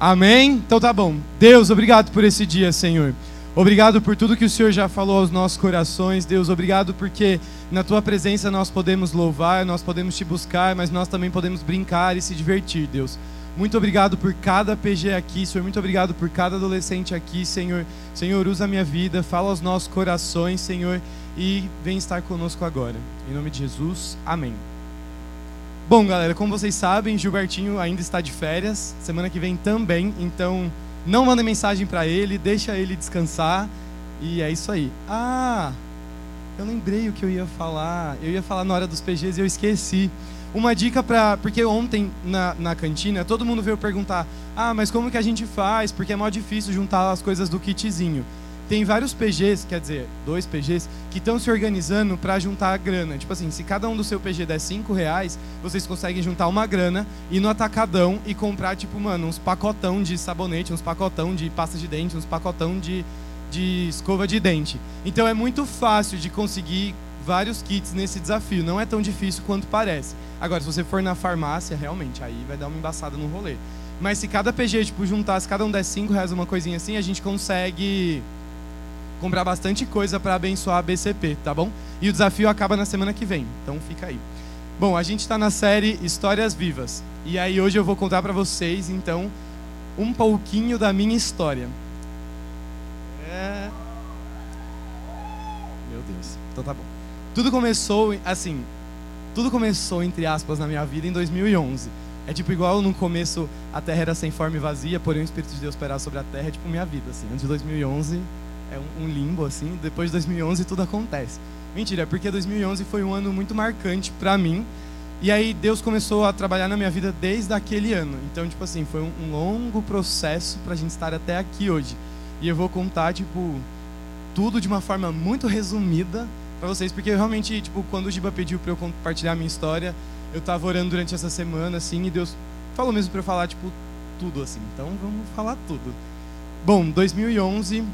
Amém? Então tá bom. Deus, obrigado por esse dia, Senhor. Obrigado por tudo que o Senhor já falou aos nossos corações, Deus. Obrigado porque na tua presença nós podemos louvar, nós podemos te buscar, mas nós também podemos brincar e se divertir, Deus. Muito obrigado por cada PG aqui, Senhor. Muito obrigado por cada adolescente aqui, Senhor. Senhor, usa a minha vida, fala aos nossos corações, Senhor, e vem estar conosco agora. Em nome de Jesus, amém. Bom, galera, como vocês sabem, Gilbertinho ainda está de férias, semana que vem também, então não mandem mensagem para ele, deixa ele descansar e é isso aí. Ah, eu lembrei o que eu ia falar. Eu ia falar na hora dos PGs e eu esqueci. Uma dica para. Porque ontem na, na cantina todo mundo veio perguntar: ah, mas como que a gente faz? Porque é mó difícil juntar as coisas do kitzinho tem vários PGs, quer dizer, dois PGs, que estão se organizando para juntar a grana. Tipo assim, se cada um do seu PG der 5 reais, vocês conseguem juntar uma grana, ir no atacadão e comprar, tipo, mano, uns pacotão de sabonete, uns pacotão de pasta de dente, uns pacotão de, de escova de dente. Então é muito fácil de conseguir vários kits nesse desafio. Não é tão difícil quanto parece. Agora, se você for na farmácia, realmente, aí vai dar uma embaçada no rolê. Mas se cada PG, tipo, juntar, se cada um der 5 reais, uma coisinha assim, a gente consegue comprar bastante coisa para abençoar a BCP, tá bom? E o desafio acaba na semana que vem, então fica aí. Bom, a gente está na série Histórias Vivas. E aí hoje eu vou contar para vocês, então, um pouquinho da minha história. É... Meu Deus, então tá bom. Tudo começou, assim, tudo começou, entre aspas, na minha vida em 2011. É tipo igual no começo a terra era sem forma e vazia, porém o Espírito de Deus pairava sobre a terra, é tipo minha vida, assim. Antes de 2011 é um, um limbo assim. Depois de 2011 tudo acontece. Mentira, porque 2011 foi um ano muito marcante para mim. E aí Deus começou a trabalhar na minha vida desde aquele ano. Então, tipo assim, foi um, um longo processo para a gente estar até aqui hoje. E eu vou contar, tipo, tudo de uma forma muito resumida para vocês, porque realmente, tipo, quando o Giba pediu para eu compartilhar a minha história, eu tava orando durante essa semana, assim, e Deus falou mesmo para eu falar, tipo, tudo, assim. Então, vamos falar tudo. Bom, 2011,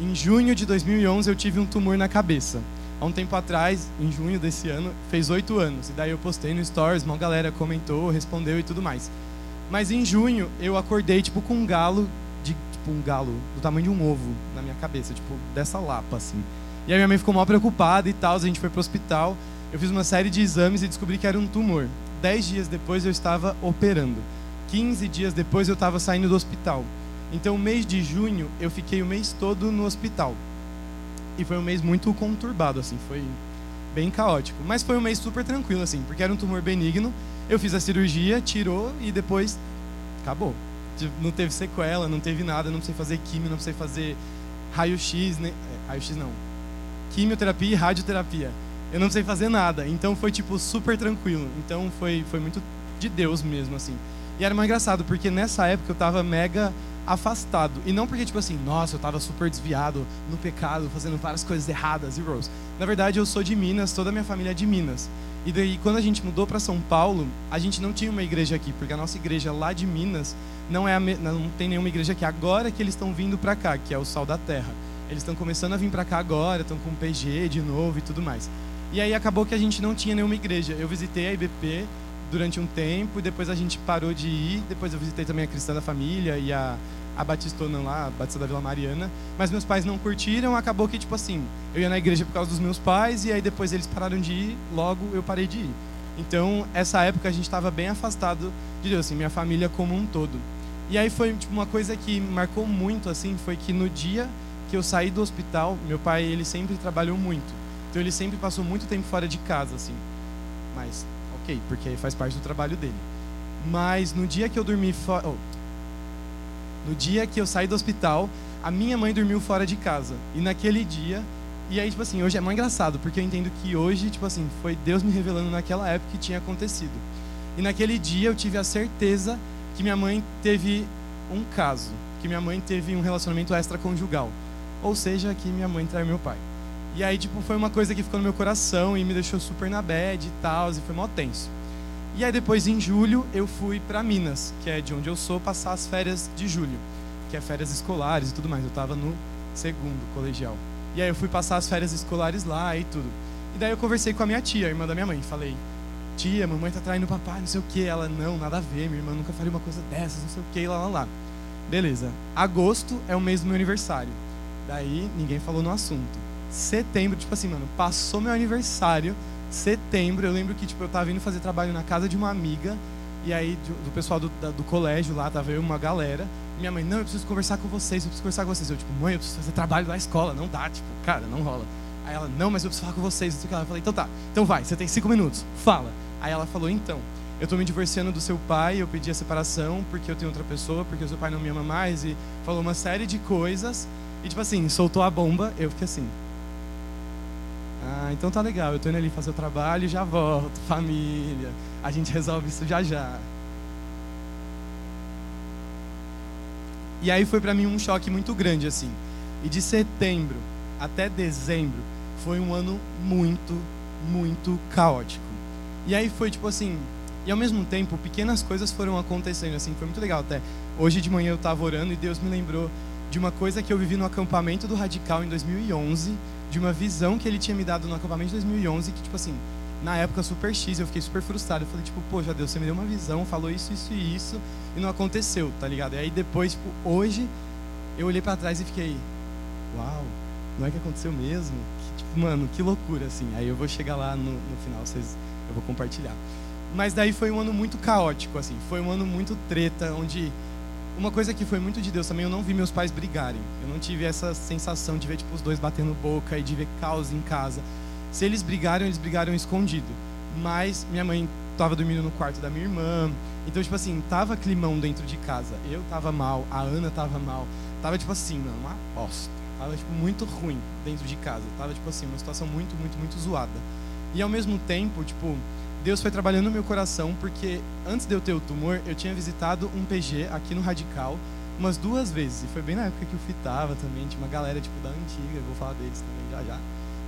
em junho de 2011 eu tive um tumor na cabeça. Há um tempo atrás, em junho desse ano, fez oito anos. E daí eu postei no Stories, uma galera comentou, respondeu e tudo mais. Mas em junho eu acordei tipo com um galo, de, tipo um galo do tamanho de um ovo na minha cabeça, tipo dessa lapa assim. E aí minha mãe ficou mal preocupada e tal, a gente foi pro hospital. Eu fiz uma série de exames e descobri que era um tumor. Dez dias depois eu estava operando. 15 dias depois eu estava saindo do hospital. Então, o mês de junho, eu fiquei o mês todo no hospital. E foi um mês muito conturbado, assim, foi bem caótico. Mas foi um mês super tranquilo, assim, porque era um tumor benigno. Eu fiz a cirurgia, tirou e depois acabou. Não teve sequela, não teve nada, não precisei fazer quimio, não precisei fazer raio-x, né? raio-x não. Quimioterapia e radioterapia. Eu não precisei fazer nada. Então foi tipo super tranquilo. Então foi foi muito de Deus mesmo assim. E era mais engraçado porque nessa época eu tava mega afastado. E não porque, tipo assim, nossa, eu estava super desviado no pecado, fazendo várias coisas erradas e Rose. Na verdade, eu sou de Minas, toda a minha família é de Minas. E daí, quando a gente mudou para São Paulo, a gente não tinha uma igreja aqui, porque a nossa igreja lá de Minas não, é me... não tem nenhuma igreja aqui. Agora que eles estão vindo para cá, que é o Sal da Terra. Eles estão começando a vir para cá agora, estão com PG de novo e tudo mais. E aí acabou que a gente não tinha nenhuma igreja. Eu visitei a IBP durante um tempo e depois a gente parou de ir. Depois eu visitei também a Cristã da Família e a a Batistona lá, a Batista da Vila Mariana, mas meus pais não curtiram, acabou que, tipo assim, eu ia na igreja por causa dos meus pais, e aí depois eles pararam de ir, logo eu parei de ir. Então, essa época a gente estava bem afastado de Deus, assim, minha família como um todo. E aí foi tipo, uma coisa que marcou muito, assim, foi que no dia que eu saí do hospital, meu pai, ele sempre trabalhou muito. Então, ele sempre passou muito tempo fora de casa, assim. Mas, ok, porque faz parte do trabalho dele. Mas no dia que eu dormi fora... Oh, no dia que eu saí do hospital, a minha mãe dormiu fora de casa. E naquele dia, e aí, tipo assim, hoje é mais engraçado, porque eu entendo que hoje, tipo assim, foi Deus me revelando naquela época que tinha acontecido. E naquele dia eu tive a certeza que minha mãe teve um caso, que minha mãe teve um relacionamento extraconjugal. Ou seja, que minha mãe traiu meu pai. E aí, tipo, foi uma coisa que ficou no meu coração e me deixou super na bad e tal, e foi mó tenso. E aí depois em julho eu fui para Minas, que é de onde eu sou, passar as férias de julho, que é férias escolares e tudo mais. Eu estava no segundo colegial. E aí eu fui passar as férias escolares lá e tudo. E daí eu conversei com a minha tia, a irmã da minha mãe, falei: "Tia, mamãe tá traindo o papai, não sei o quê". Ela: "Não, nada a ver, minha irmã nunca faria uma coisa dessas, não sei o quê", lá lá lá. Beleza. Agosto é o mês do meu aniversário. Daí ninguém falou no assunto. Setembro, tipo assim, mano, passou meu aniversário. Setembro, eu lembro que tipo, eu tava indo fazer trabalho na casa de uma amiga. E aí, do, pessoal do, da, do colégio lá, tava eu uma galera. Minha mãe, não, eu preciso conversar com vocês, eu preciso conversar com vocês. Eu, tipo, mãe, eu preciso fazer trabalho da escola. Não dá, tipo, cara, não rola. Aí ela, não, mas eu preciso falar com vocês. Eu falei, então tá, então vai, você tem cinco minutos, fala. Aí ela falou, então, eu estou me divorciando do seu pai, eu pedi a separação porque eu tenho outra pessoa, porque o seu pai não me ama mais, e falou uma série de coisas. E tipo assim, soltou a bomba, eu fiquei assim. Ah, então tá legal, eu tô indo ali fazer o trabalho e já volto, família. A gente resolve isso já já. E aí foi para mim um choque muito grande assim. E de setembro até dezembro foi um ano muito, muito caótico. E aí foi tipo assim, e ao mesmo tempo, pequenas coisas foram acontecendo, assim, foi muito legal até. Hoje de manhã eu estava orando e Deus me lembrou de uma coisa que eu vivi no acampamento do Radical em 2011, de uma visão que ele tinha me dado no acampamento de 2011, que tipo assim, na época super X, eu fiquei super frustrado. Eu falei, tipo, poxa Deus, você me deu uma visão, falou isso, isso e isso, e não aconteceu, tá ligado? E aí depois, tipo, hoje, eu olhei para trás e fiquei, uau, não é que aconteceu mesmo? Que, tipo, mano, que loucura, assim. Aí eu vou chegar lá no, no final, vocês, eu vou compartilhar. Mas daí foi um ano muito caótico, assim. Foi um ano muito treta, onde uma coisa que foi muito de Deus também, eu não vi meus pais brigarem. Eu não tive essa sensação de ver tipo os dois batendo boca e de ver caos em casa. Se eles brigaram, eles brigaram escondido. Mas minha mãe estava dormindo no quarto da minha irmã. Então, tipo assim, tava climão dentro de casa. Eu tava mal, a Ana tava mal. Tava tipo assim, mano, uma aposta. Tava tipo muito ruim dentro de casa. Tava tipo assim, uma situação muito, muito, muito zoada. E ao mesmo tempo, tipo, Deus foi trabalhando no meu coração, porque antes de eu ter o tumor, eu tinha visitado um PG aqui no Radical umas duas vezes. E foi bem na época que eu fitava também, tinha uma galera tipo da antiga, eu vou falar deles também já já.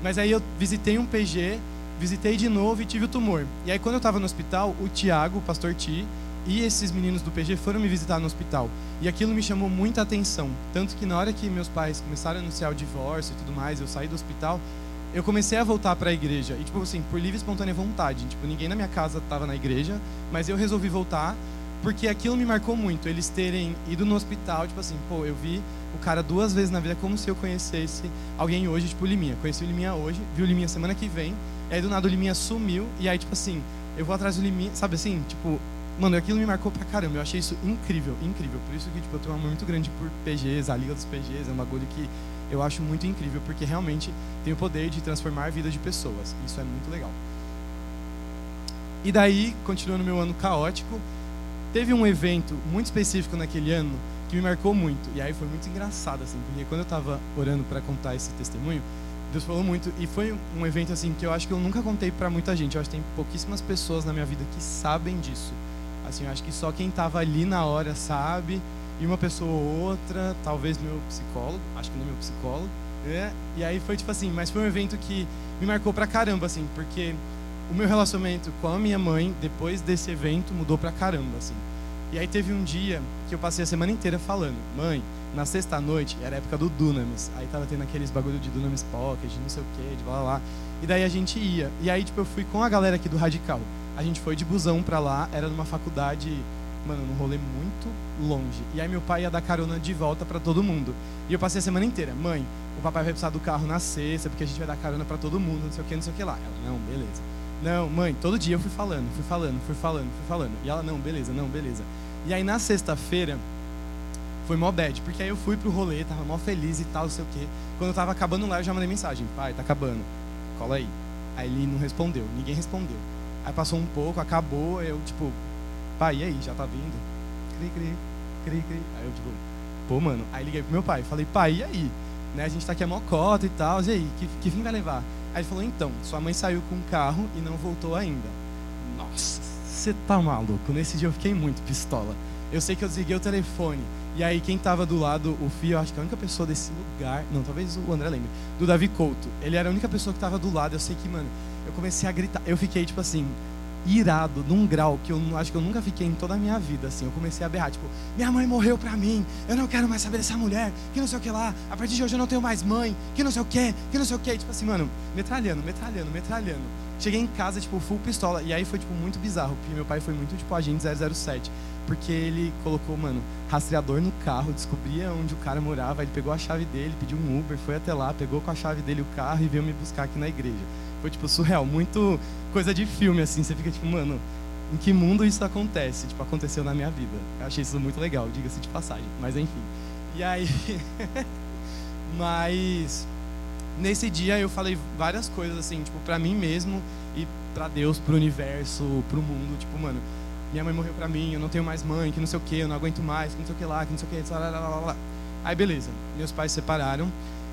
Mas aí eu visitei um PG, visitei de novo e tive o tumor. E aí quando eu estava no hospital, o Tiago, o pastor Ti, e esses meninos do PG foram me visitar no hospital. E aquilo me chamou muita atenção. Tanto que na hora que meus pais começaram a anunciar o divórcio e tudo mais, eu saí do hospital, eu comecei a voltar para a igreja. E, tipo assim, por livre e espontânea vontade. Tipo, ninguém na minha casa estava na igreja, mas eu resolvi voltar porque aquilo me marcou muito. Eles terem ido no hospital, tipo assim, pô, eu vi o cara duas vezes na vida como se eu conhecesse alguém hoje, tipo o Liminha. Conheci o Liminha hoje, vi o Liminha semana que vem, e aí do nada o Liminha sumiu, e aí, tipo assim, eu vou atrás do Liminha, sabe assim, tipo, mano, aquilo me marcou pra caramba. Eu achei isso incrível, incrível. Por isso que, tipo, eu tenho um amor muito grande por PGs, a Liga dos PGs, é um bagulho que eu acho muito incrível, porque realmente tem o poder de transformar a vida de pessoas. Isso é muito legal. E daí, continuando meu ano caótico, teve um evento muito específico naquele ano que me marcou muito. E aí foi muito engraçado, assim, porque quando eu estava orando para contar esse testemunho, Deus falou muito. E foi um evento, assim, que eu acho que eu nunca contei para muita gente. Eu acho que tem pouquíssimas pessoas na minha vida que sabem disso. Assim, eu acho que só quem estava ali na hora sabe e uma pessoa ou outra, talvez meu psicólogo, acho que não meu psicólogo, né? E aí foi tipo assim, mas foi um evento que me marcou pra caramba, assim, porque o meu relacionamento com a minha mãe, depois desse evento, mudou pra caramba, assim. E aí teve um dia que eu passei a semana inteira falando, mãe, na sexta noite, era a época do Dunamis, aí tava tendo aqueles bagulho de Dunamis Pocket, não sei o que, de blá blá blá. E daí a gente ia. E aí, tipo, eu fui com a galera aqui do Radical. A gente foi de busão pra lá, era numa faculdade mano, num rolê muito longe. E aí meu pai ia dar carona de volta para todo mundo. E eu passei a semana inteira, mãe, o papai vai precisar do carro na sexta, porque a gente vai dar carona para todo mundo, não sei o que, não sei o que lá. Ela, não, beleza. Não, mãe, todo dia eu fui falando, fui falando, fui falando, fui falando. E ela, não, beleza, não, beleza. E aí na sexta-feira foi mó bad, porque aí eu fui pro rolê, tava mó feliz e tal, não sei o que. Quando eu tava acabando lá, eu já mandei mensagem, pai, tá acabando, cola aí. Aí ele não respondeu, ninguém respondeu. Aí passou um pouco, acabou, eu, tipo, pai, e aí, já tá vindo? Cri, cri, cri, cri. Aí eu, tipo, pô, mano. Aí liguei pro meu pai, falei, pai, e aí? Né, a gente tá aqui a mocota e tal, e aí, que, que fim vai levar? Aí ele falou, então, sua mãe saiu com o carro e não voltou ainda. Nossa, você tá maluco? Nesse dia eu fiquei muito pistola. Eu sei que eu desliguei o telefone. E aí quem tava do lado, o Fio, acho que a única pessoa desse lugar, não, talvez o André lembre, do Davi Couto. Ele era a única pessoa que tava do lado. Eu sei que, mano, eu comecei a gritar. Eu fiquei tipo assim, irado num grau que eu acho que eu nunca fiquei em toda a minha vida, assim. Eu comecei a berrar, tipo, minha mãe morreu pra mim, eu não quero mais saber dessa mulher, que não sei o que lá, a partir de hoje eu não tenho mais mãe, que não sei o que, que não sei o que. Tipo assim, mano, metralhando, metralhando, metralhando. Cheguei em casa, tipo, full pistola. E aí foi, tipo, muito bizarro, porque meu pai foi muito, tipo, agente 007. Porque ele colocou, mano, rastreador no carro, descobria onde o cara morava, ele pegou a chave dele, pediu um Uber, foi até lá, pegou com a chave dele o carro e veio me buscar aqui na igreja. Foi, tipo, surreal, muito coisa de filme, assim. Você fica, tipo, mano, em que mundo isso acontece? Tipo, aconteceu na minha vida. Eu achei isso muito legal, diga-se de passagem. Mas, enfim. E aí... Mas nesse dia eu falei várias coisas assim, tipo, para mim mesmo e para Deus, pro universo, pro mundo, tipo, mano, minha mãe morreu pra mim, eu não tenho mais mãe, que não sei o que, eu não aguento mais, que não sei o que lá, que não sei o que, lá, lá. Aí beleza, meus pais se separaram.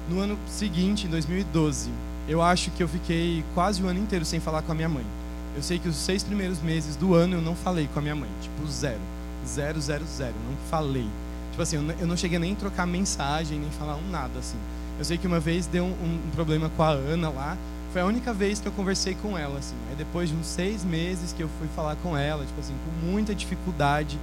No ano seguinte, em 2012, eu acho que eu fiquei quase o ano inteiro sem falar com a minha mãe. Eu sei que os seis primeiros meses do ano eu não falei com a minha mãe, tipo, zero. Zero, zero, zero, não falei. Tipo assim, eu não cheguei nem a trocar mensagem, nem falar um nada, assim. Eu sei que uma vez deu um, um, problema com a Ana lá. Foi a única vez que eu conversei com ela, assim. Aí depois de uns seis meses que eu fui falar com ela, tipo assim, com muita dificuldade,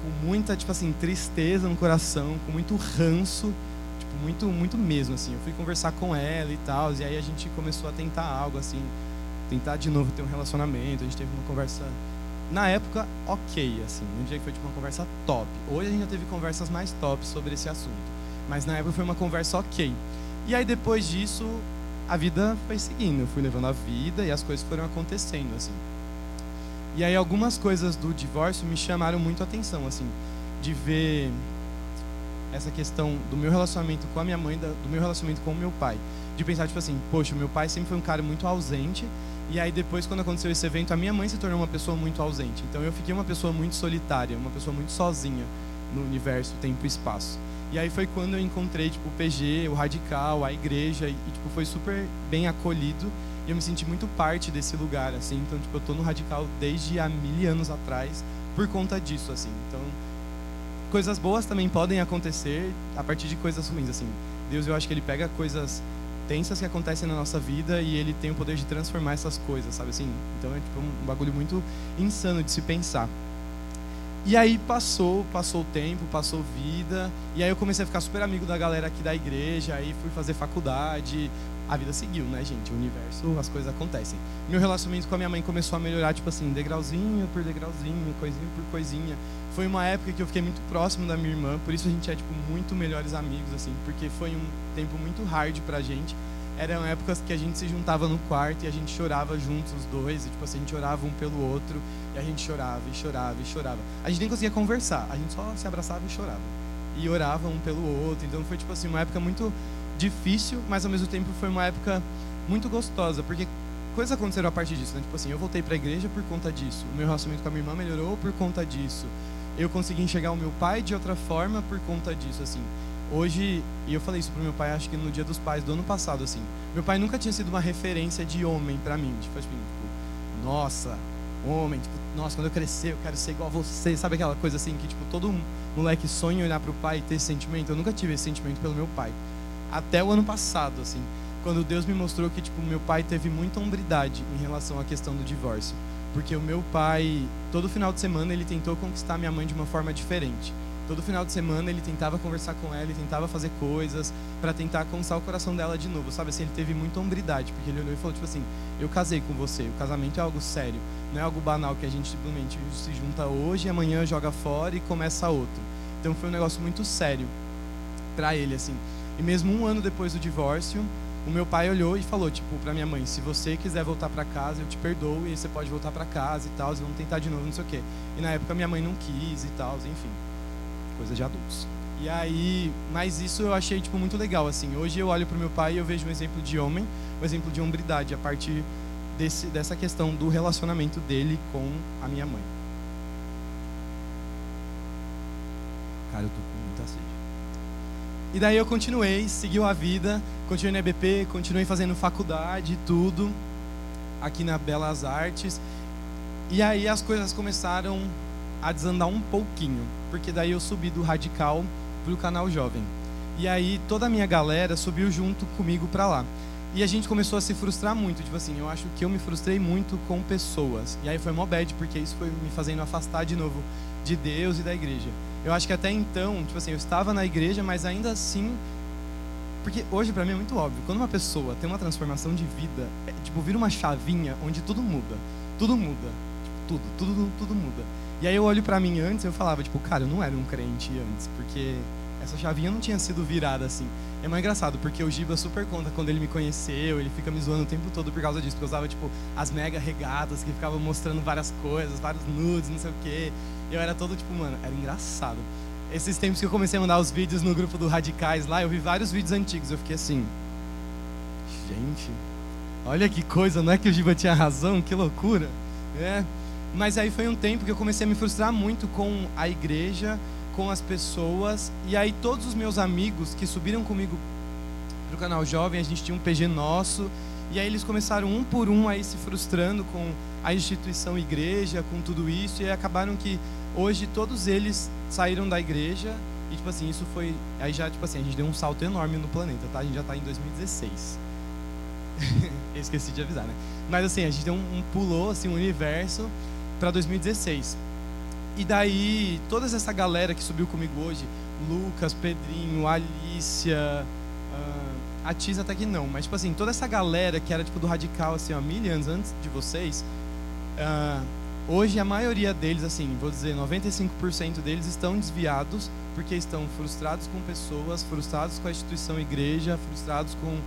com muita, tipo assim, tristeza no coração, com muito ranço, tipo, muito, muito mesmo, assim. Eu fui conversar com ela e tal, e aí a gente começou a tentar algo, assim, tentar de novo ter um relacionamento. A gente teve uma conversa, na época, ok, assim. Um dia que foi, tipo, uma conversa top. Hoje a gente já teve conversas mais top sobre esse assunto. Mas na época foi uma conversa ok. E aí depois disso, a vida foi seguindo. Eu fui levando a vida e as coisas foram acontecendo, assim. E aí algumas coisas do divórcio me chamaram muito a atenção, assim. De ver essa questão do meu relacionamento com a minha mãe, do meu relacionamento com o meu pai. De pensar, tipo assim, poxa, meu pai sempre foi um cara muito ausente. E aí depois, quando aconteceu esse evento, a minha mãe se tornou uma pessoa muito ausente. Então eu fiquei uma pessoa muito solitária, uma pessoa muito sozinha no universo, tempo e espaço. E aí foi quando eu encontrei, tipo, o PG, o Radical, a igreja, e, tipo, foi super bem acolhido. E eu me senti muito parte desse lugar, assim. Então, tipo, eu tô no Radical desde há mil anos atrás por conta disso, assim. Então, coisas boas também podem acontecer a partir de coisas ruins, assim. Deus, eu acho que ele pega coisas tensas que acontecem na nossa vida e ele tem o poder de transformar essas coisas, sabe assim? Então é tipo um bagulho muito insano de se pensar. E aí passou, passou o tempo, passou vida, e aí eu comecei a ficar super amigo da galera aqui da igreja, aí fui fazer faculdade, a vida seguiu, né, gente? O universo, as coisas acontecem. Meu relacionamento com a minha mãe começou a melhorar, tipo assim, degrauzinho por degrauzinho, coisinha por coisinha. Foi uma época que eu fiquei muito próximo da minha irmã, por isso a gente é, tipo, muito melhores amigos, assim, porque foi um tempo muito hard pra gente eram épocas que a gente se juntava no quarto e a gente chorava juntos os dois, e tipo assim, a gente orava um pelo outro, e a gente chorava e chorava e chorava. A gente nem conseguia conversar, a gente só se abraçava e chorava. E orava um pelo outro, então foi tipo assim, uma época muito difícil, mas ao mesmo tempo foi uma época muito gostosa, porque coisas aconteceram a partir disso, né? Tipo assim, eu voltei para a igreja por conta disso, o meu relacionamento com a minha irmã melhorou por conta disso. Eu consegui enxergar o meu pai de outra forma por conta disso, assim hoje, e eu falei isso pro meu pai, acho que no dia dos pais do ano passado, assim. Meu pai nunca tinha sido uma referência de homem para mim. Tipo, assim, tipo, nossa, homem, tipo, nossa, quando eu crescer eu quero ser igual a você. Sabe aquela coisa assim que, tipo, todo moleque sonha olhar pro pai e ter esse sentimento? Eu nunca tive esse sentimento pelo meu pai. Até o ano passado, assim. Quando Deus me mostrou que, tipo, meu pai teve muita hombridade em relação à questão do divórcio. Porque o meu pai, todo final de semana, ele tentou conquistar minha mãe de uma forma diferente. Todo final de semana ele tentava conversar com ela, ele tentava fazer coisas para tentar conquistar o coração dela de novo, sabe? Assim, ele teve muita hombridade, porque ele olhou e falou tipo assim: "Eu casei com você, o casamento é algo sério, não é algo banal que a gente simplesmente se junta hoje e amanhã joga fora e começa outro". Então foi um negócio muito sério para ele assim. E mesmo um ano depois do divórcio, o meu pai olhou e falou tipo para minha mãe: "Se você quiser voltar para casa, eu te perdoo e você pode voltar para casa e tal, vamos tentar de novo, não sei o quê". E na época minha mãe não quis e tal, enfim coisa de adultos. E aí, mas isso eu achei tipo muito legal assim. Hoje eu olho para o meu pai e eu vejo um exemplo de homem, um exemplo de hombridade a partir desse, dessa questão do relacionamento dele com a minha mãe. Cara, eu tô com muita sede. E daí eu continuei, segui a vida, continuei na EBP, continuei fazendo faculdade e tudo aqui na Belas Artes. E aí as coisas começaram a desandar um pouquinho, porque daí eu subi do radical pro canal jovem. E aí toda a minha galera subiu junto comigo para lá. E a gente começou a se frustrar muito, tipo assim, eu acho que eu me frustrei muito com pessoas. E aí foi mó bad, porque isso foi me fazendo afastar de novo de Deus e da igreja. Eu acho que até então, tipo assim, eu estava na igreja, mas ainda assim porque hoje para mim é muito óbvio, quando uma pessoa tem uma transformação de vida, é, tipo, vira uma chavinha onde tudo muda. Tudo muda. Tipo, tudo, tudo, tudo muda. E aí eu olho para mim antes, eu falava, tipo, cara, eu não era um crente antes, porque essa chavinha não tinha sido virada assim. É mais engraçado, porque o Giba super conta quando ele me conheceu, ele fica me zoando o tempo todo por causa disso, porque eu usava, tipo, as mega regatas que ficavam mostrando várias coisas, vários nudes, não sei o quê. Eu era todo, tipo, mano, era engraçado. Esses tempos que eu comecei a mandar os vídeos no grupo do Radicais lá, eu vi vários vídeos antigos, eu fiquei assim, gente, olha que coisa, não é que o Giba tinha razão, que loucura, é. Mas aí foi um tempo que eu comecei a me frustrar muito com a igreja, com as pessoas. E aí todos os meus amigos que subiram comigo pro canal Jovem, a gente tinha um PG nosso. E aí eles começaram um por um aí se frustrando com a instituição igreja, com tudo isso. E acabaram que hoje todos eles saíram da igreja. E tipo assim, isso foi. Aí já, tipo assim, a gente deu um salto enorme no planeta, tá? A gente já tá em 2016. Eu esqueci de avisar, né? Mas assim, a gente deu um, um pulou assim, um universo para 2016. E daí, toda essa galera que subiu comigo hoje, Lucas, Pedrinho, Alicia, uh, a Tis até que não, mas tipo assim, toda essa galera que era tipo do radical assim, ó, mil anos antes de vocês, uh, hoje a maioria deles, assim, vou dizer, 95% deles estão desviados porque estão frustrados com pessoas, frustrados com a instituição igreja, frustrados com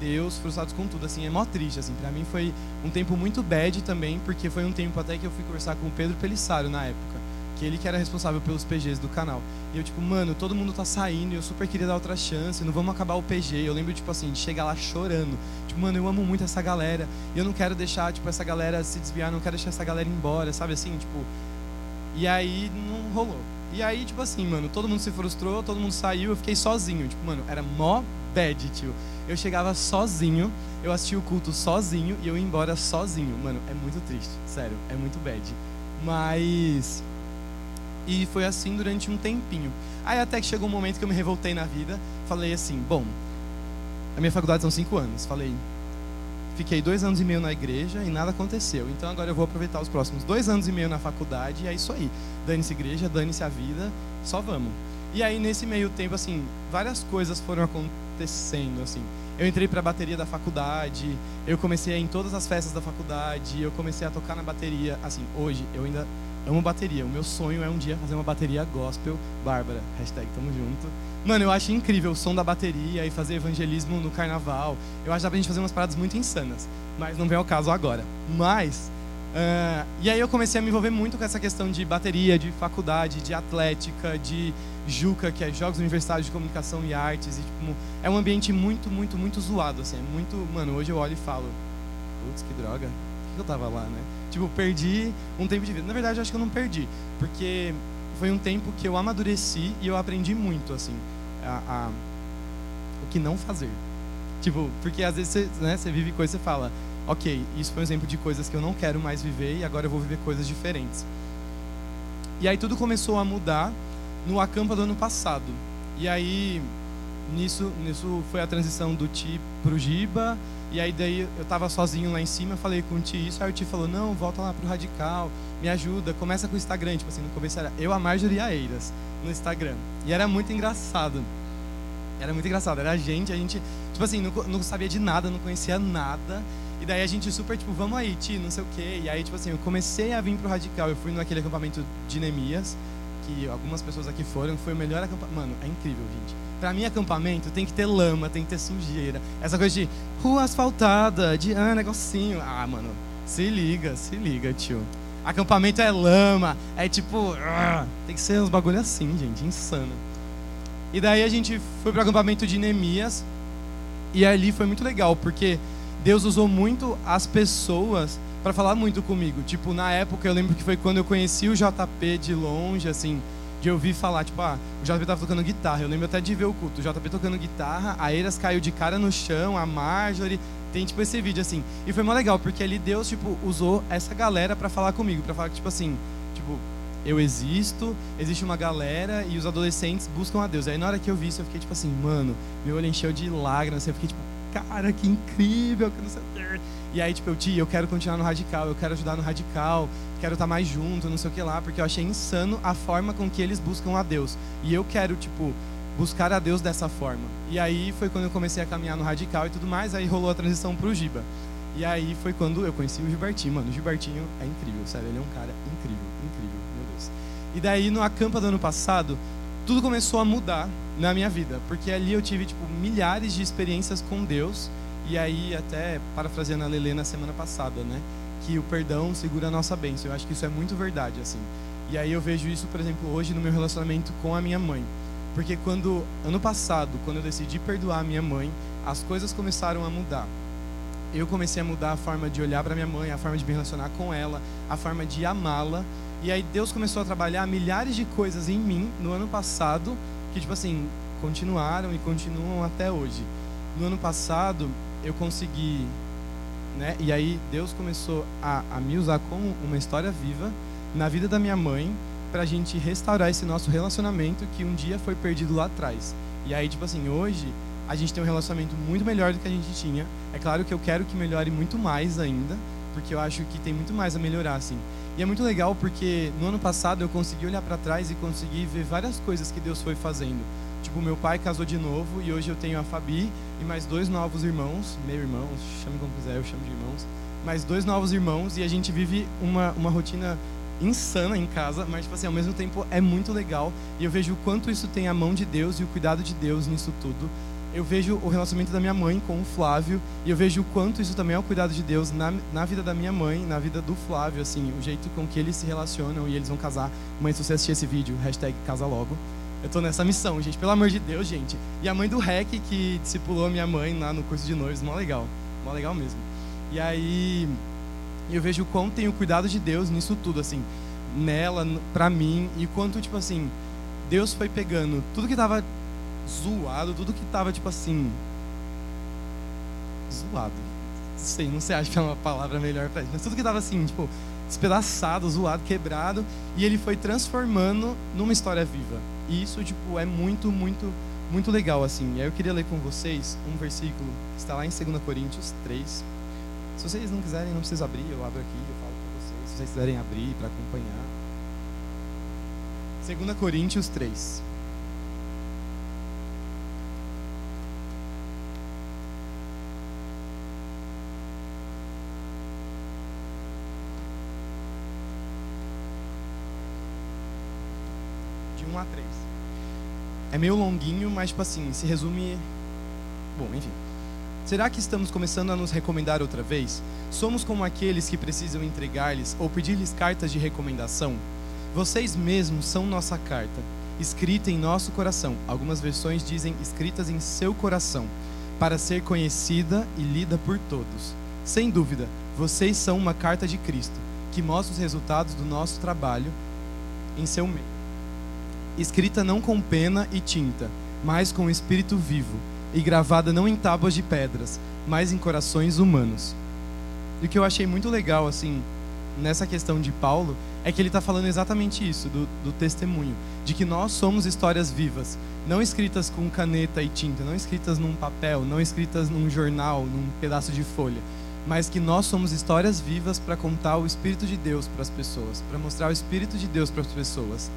Deus, frustrados com tudo, assim, é mó triste, assim, pra mim foi um tempo muito bad também, porque foi um tempo até que eu fui conversar com o Pedro Pelissário na época, que ele que era responsável pelos PGs do canal, e eu tipo, mano, todo mundo tá saindo, eu super queria dar outra chance, não vamos acabar o PG, eu lembro, tipo assim, de chegar lá chorando, tipo, mano, eu amo muito essa galera, e eu não quero deixar, tipo, essa galera se desviar, não quero deixar essa galera embora, sabe assim, tipo, e aí não rolou, e aí, tipo assim, mano, todo mundo se frustrou, todo mundo saiu, eu fiquei sozinho, tipo, mano, era mó bad, tio, eu chegava sozinho, eu assistia o culto sozinho e eu ia embora sozinho. Mano, é muito triste, sério, é muito bad. Mas. E foi assim durante um tempinho. Aí até que chegou um momento que eu me revoltei na vida. Falei assim: bom, a minha faculdade são cinco anos. Falei, fiquei dois anos e meio na igreja e nada aconteceu. Então agora eu vou aproveitar os próximos dois anos e meio na faculdade e é isso aí. Dane-se igreja, dane-se a vida, só vamos. E aí nesse meio tempo, assim, várias coisas foram acontecendo assim. Eu entrei para a bateria da faculdade, eu comecei a ir em todas as festas da faculdade, eu comecei a tocar na bateria. Assim, hoje eu ainda amo bateria. O meu sonho é um dia fazer uma bateria gospel. Bárbara, hashtag tamo junto. Mano, eu acho incrível o som da bateria e fazer evangelismo no carnaval. Eu acho que dá pra gente fazer umas paradas muito insanas. Mas não vem ao caso agora. Mas Uh, e aí eu comecei a me envolver muito com essa questão de bateria, de faculdade, de atlética, de Juca, que é Jogos Universitários de Comunicação e Artes. E, tipo, é um ambiente muito, muito, muito zoado, assim. É muito... Mano, hoje eu olho e falo, putz, que droga. Por que eu tava lá, né? Tipo, perdi um tempo de vida. Na verdade, eu acho que eu não perdi. Porque foi um tempo que eu amadureci e eu aprendi muito, assim, a, a o que não fazer. Tipo, porque às vezes você, né, você vive coisa e você fala ok, isso foi um exemplo de coisas que eu não quero mais viver e agora eu vou viver coisas diferentes. E aí tudo começou a mudar no acampa do ano passado. E aí nisso, nisso foi a transição do Ti pro Giba. E aí daí eu estava sozinho lá em cima, falei com o Ti isso, aí o Ti falou, não, volta lá pro Radical, me ajuda, começa com o Instagram. Tipo assim, no começo era eu, a Marjorie e a Eiras no Instagram. E era muito engraçado. Era muito engraçado, era a gente, a gente, tipo assim, não, não sabia de nada, não conhecia nada. E daí a gente super, tipo, vamos aí, Ti, não sei o quê. E aí, tipo assim, eu comecei a vir pro Radical. Eu fui naquele acampamento de Neemias, que algumas pessoas aqui foram. Foi o melhor acampamento. Mano, é incrível, gente. Pra mim, acampamento tem que ter lama, tem que ter sujeira. Essa coisa de rua asfaltada, de ah, negocinho. Ah, mano, se liga, se liga, tio. Acampamento é lama, é tipo. Ah, tem que ser uns bagulho assim, gente, insano. E daí a gente foi pro acampamento de Neemias. E ali foi muito legal, porque Deus usou muito as pessoas para falar muito comigo. Tipo, na época eu lembro que foi quando eu conheci o JP de longe, assim, de ouvir falar, tipo, ah, o JP tava tocando guitarra. Eu lembro até de ver o culto. O JP tocando guitarra, a Eiras caiu de cara no chão, a Marjorie. Tem, tipo, esse vídeo, assim. E foi mó legal, porque ali Deus, tipo, usou essa galera para falar comigo. para falar que, tipo assim, tipo, eu existo, existe uma galera e os adolescentes buscam a Deus. Aí na hora que eu vi isso, eu fiquei, tipo assim, mano, meu olho encheu de lágrimas. Assim, eu fiquei, tipo, cara, que incrível, que não sei o. E aí, tipo, eu, tia, eu quero continuar no radical, eu quero ajudar no radical, quero estar mais junto, não sei o que lá, porque eu achei insano a forma com que eles buscam a Deus. E eu quero, tipo, buscar a Deus dessa forma. E aí foi quando eu comecei a caminhar no radical e tudo mais, aí rolou a transição pro Giba. E aí foi quando eu conheci o Gilbertinho, mano. O Gilbertinho é incrível, sério, ele é um cara incrível, incrível, meu Deus. E daí no acampa do ano passado, tudo começou a mudar na minha vida, porque ali eu tive tipo milhares de experiências com Deus. E aí até parafraseando a Lelê na semana passada, né? Que o perdão segura a nossa bênção. Eu acho que isso é muito verdade, assim. E aí eu vejo isso, por exemplo, hoje no meu relacionamento com a minha mãe. Porque quando ano passado, quando eu decidi perdoar a minha mãe, as coisas começaram a mudar. Eu comecei a mudar a forma de olhar para minha mãe, a forma de me relacionar com ela, a forma de amá-la. E aí Deus começou a trabalhar milhares de coisas em mim no ano passado, que tipo assim, continuaram e continuam até hoje. No ano passado, eu consegui, né? E aí Deus começou a, a me usar como uma história viva na vida da minha mãe para a gente restaurar esse nosso relacionamento que um dia foi perdido lá atrás. E aí, tipo assim, hoje a gente tem um relacionamento muito melhor do que a gente tinha. É claro que eu quero que melhore muito mais ainda, porque eu acho que tem muito mais a melhorar, assim. E é muito legal porque no ano passado eu consegui olhar para trás e consegui ver várias coisas que Deus foi fazendo. Tipo, meu pai casou de novo e hoje eu tenho a Fabi e mais dois novos irmãos, meu irmão, chame como quiser, eu chamo de irmãos. Mais dois novos irmãos e a gente vive uma, uma rotina insana em casa, mas tipo assim, ao mesmo tempo é muito legal e eu vejo o quanto isso tem a mão de Deus e o cuidado de Deus nisso tudo. Eu vejo o relacionamento da minha mãe com o Flávio e eu vejo o quanto isso também é o cuidado de Deus na, na vida da minha mãe, na vida do Flávio, assim, o jeito com que eles se relacionam e eles vão casar. Mãe, se você assistir esse vídeo, hashtag casa logo. Eu tô nessa missão, gente, pelo amor de Deus, gente. E a mãe do Rec, que discipulou a minha mãe lá no curso de noivos, mó legal, mó legal mesmo. E aí, eu vejo o quão tem o cuidado de Deus nisso tudo, assim, nela, pra mim, e quanto, tipo assim, Deus foi pegando tudo que tava zoado, tudo que tava, tipo assim. Zoado. Sei, não sei, acho que é uma palavra melhor pra isso, mas tudo que tava assim, tipo, despedaçado, zoado, quebrado, e ele foi transformando numa história viva. E isso, tipo, é muito, muito, muito legal, assim. E aí eu queria ler com vocês um versículo que está lá em 2 Coríntios 3. Se vocês não quiserem, não precisa abrir, eu abro aqui, eu falo para vocês. Se vocês quiserem abrir para acompanhar. 2 Coríntios 3. De 1 a 3. É meio longuinho, mas, tipo assim, se resume. Bom, enfim. Será que estamos começando a nos recomendar outra vez? Somos como aqueles que precisam entregar-lhes ou pedir-lhes cartas de recomendação? Vocês mesmos são nossa carta, escrita em nosso coração. Algumas versões dizem escritas em seu coração, para ser conhecida e lida por todos. Sem dúvida, vocês são uma carta de Cristo, que mostra os resultados do nosso trabalho em seu meio. Escrita não com pena e tinta, mas com espírito vivo e gravada não em tábuas de pedras, mas em corações humanos. E o que eu achei muito legal, assim, nessa questão de Paulo, é que ele está falando exatamente isso, do, do, testemunho, de que nós somos histórias vivas, não escritas com caneta e tinta, não escritas num papel, não escritas num jornal, num pedaço de folha, mas que nós somos histórias vivas para contar o Espírito de Deus para as pessoas, para mostrar o Espírito de Deus para as pessoas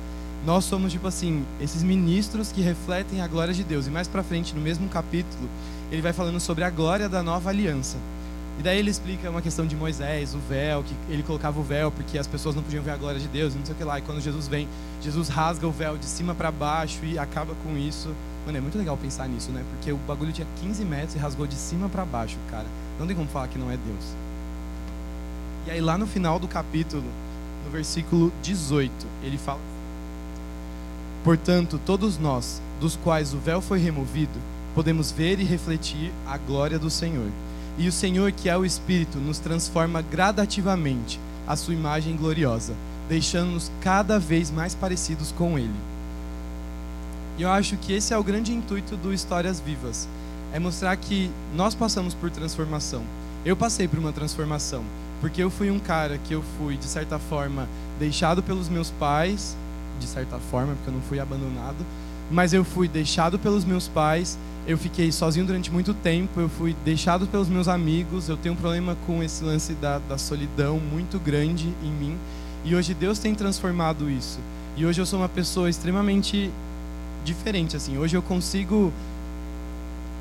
nós somos tipo assim, esses ministros que refletem a glória de Deus. E mais para frente, no mesmo capítulo, ele vai falando sobre a glória da nova aliança. E daí ele explica uma questão de Moisés, o véu, que ele colocava o véu porque as pessoas não podiam ver a glória de Deus, não sei o que lá. E quando Jesus vem, Jesus rasga o véu de cima para baixo e acaba com isso. Mano, é muito legal pensar nisso, né? Porque o bagulho tinha 15 metros e rasgou de cima para baixo, cara. Não tem como falar que não é Deus. E aí lá no final do capítulo, no versículo 18, ele fala Portanto, todos nós, dos quais o véu foi removido, podemos ver e refletir a glória do Senhor. E o Senhor, que é o Espírito, nos transforma gradativamente à sua imagem gloriosa, deixando-nos cada vez mais parecidos com Ele. E eu acho que esse é o grande intuito do Histórias Vivas, é mostrar que nós passamos por transformação. Eu passei por uma transformação, porque eu fui um cara que eu fui, de certa forma, deixado pelos meus pais, de certa forma, porque eu não fui abandonado, mas eu fui deixado pelos meus pais, eu fiquei sozinho durante muito tempo, eu fui deixado pelos meus amigos, eu tenho um problema com esse lance da, da solidão muito grande em mim, e hoje Deus tem transformado isso. E hoje eu sou uma pessoa extremamente diferente, assim. Hoje eu consigo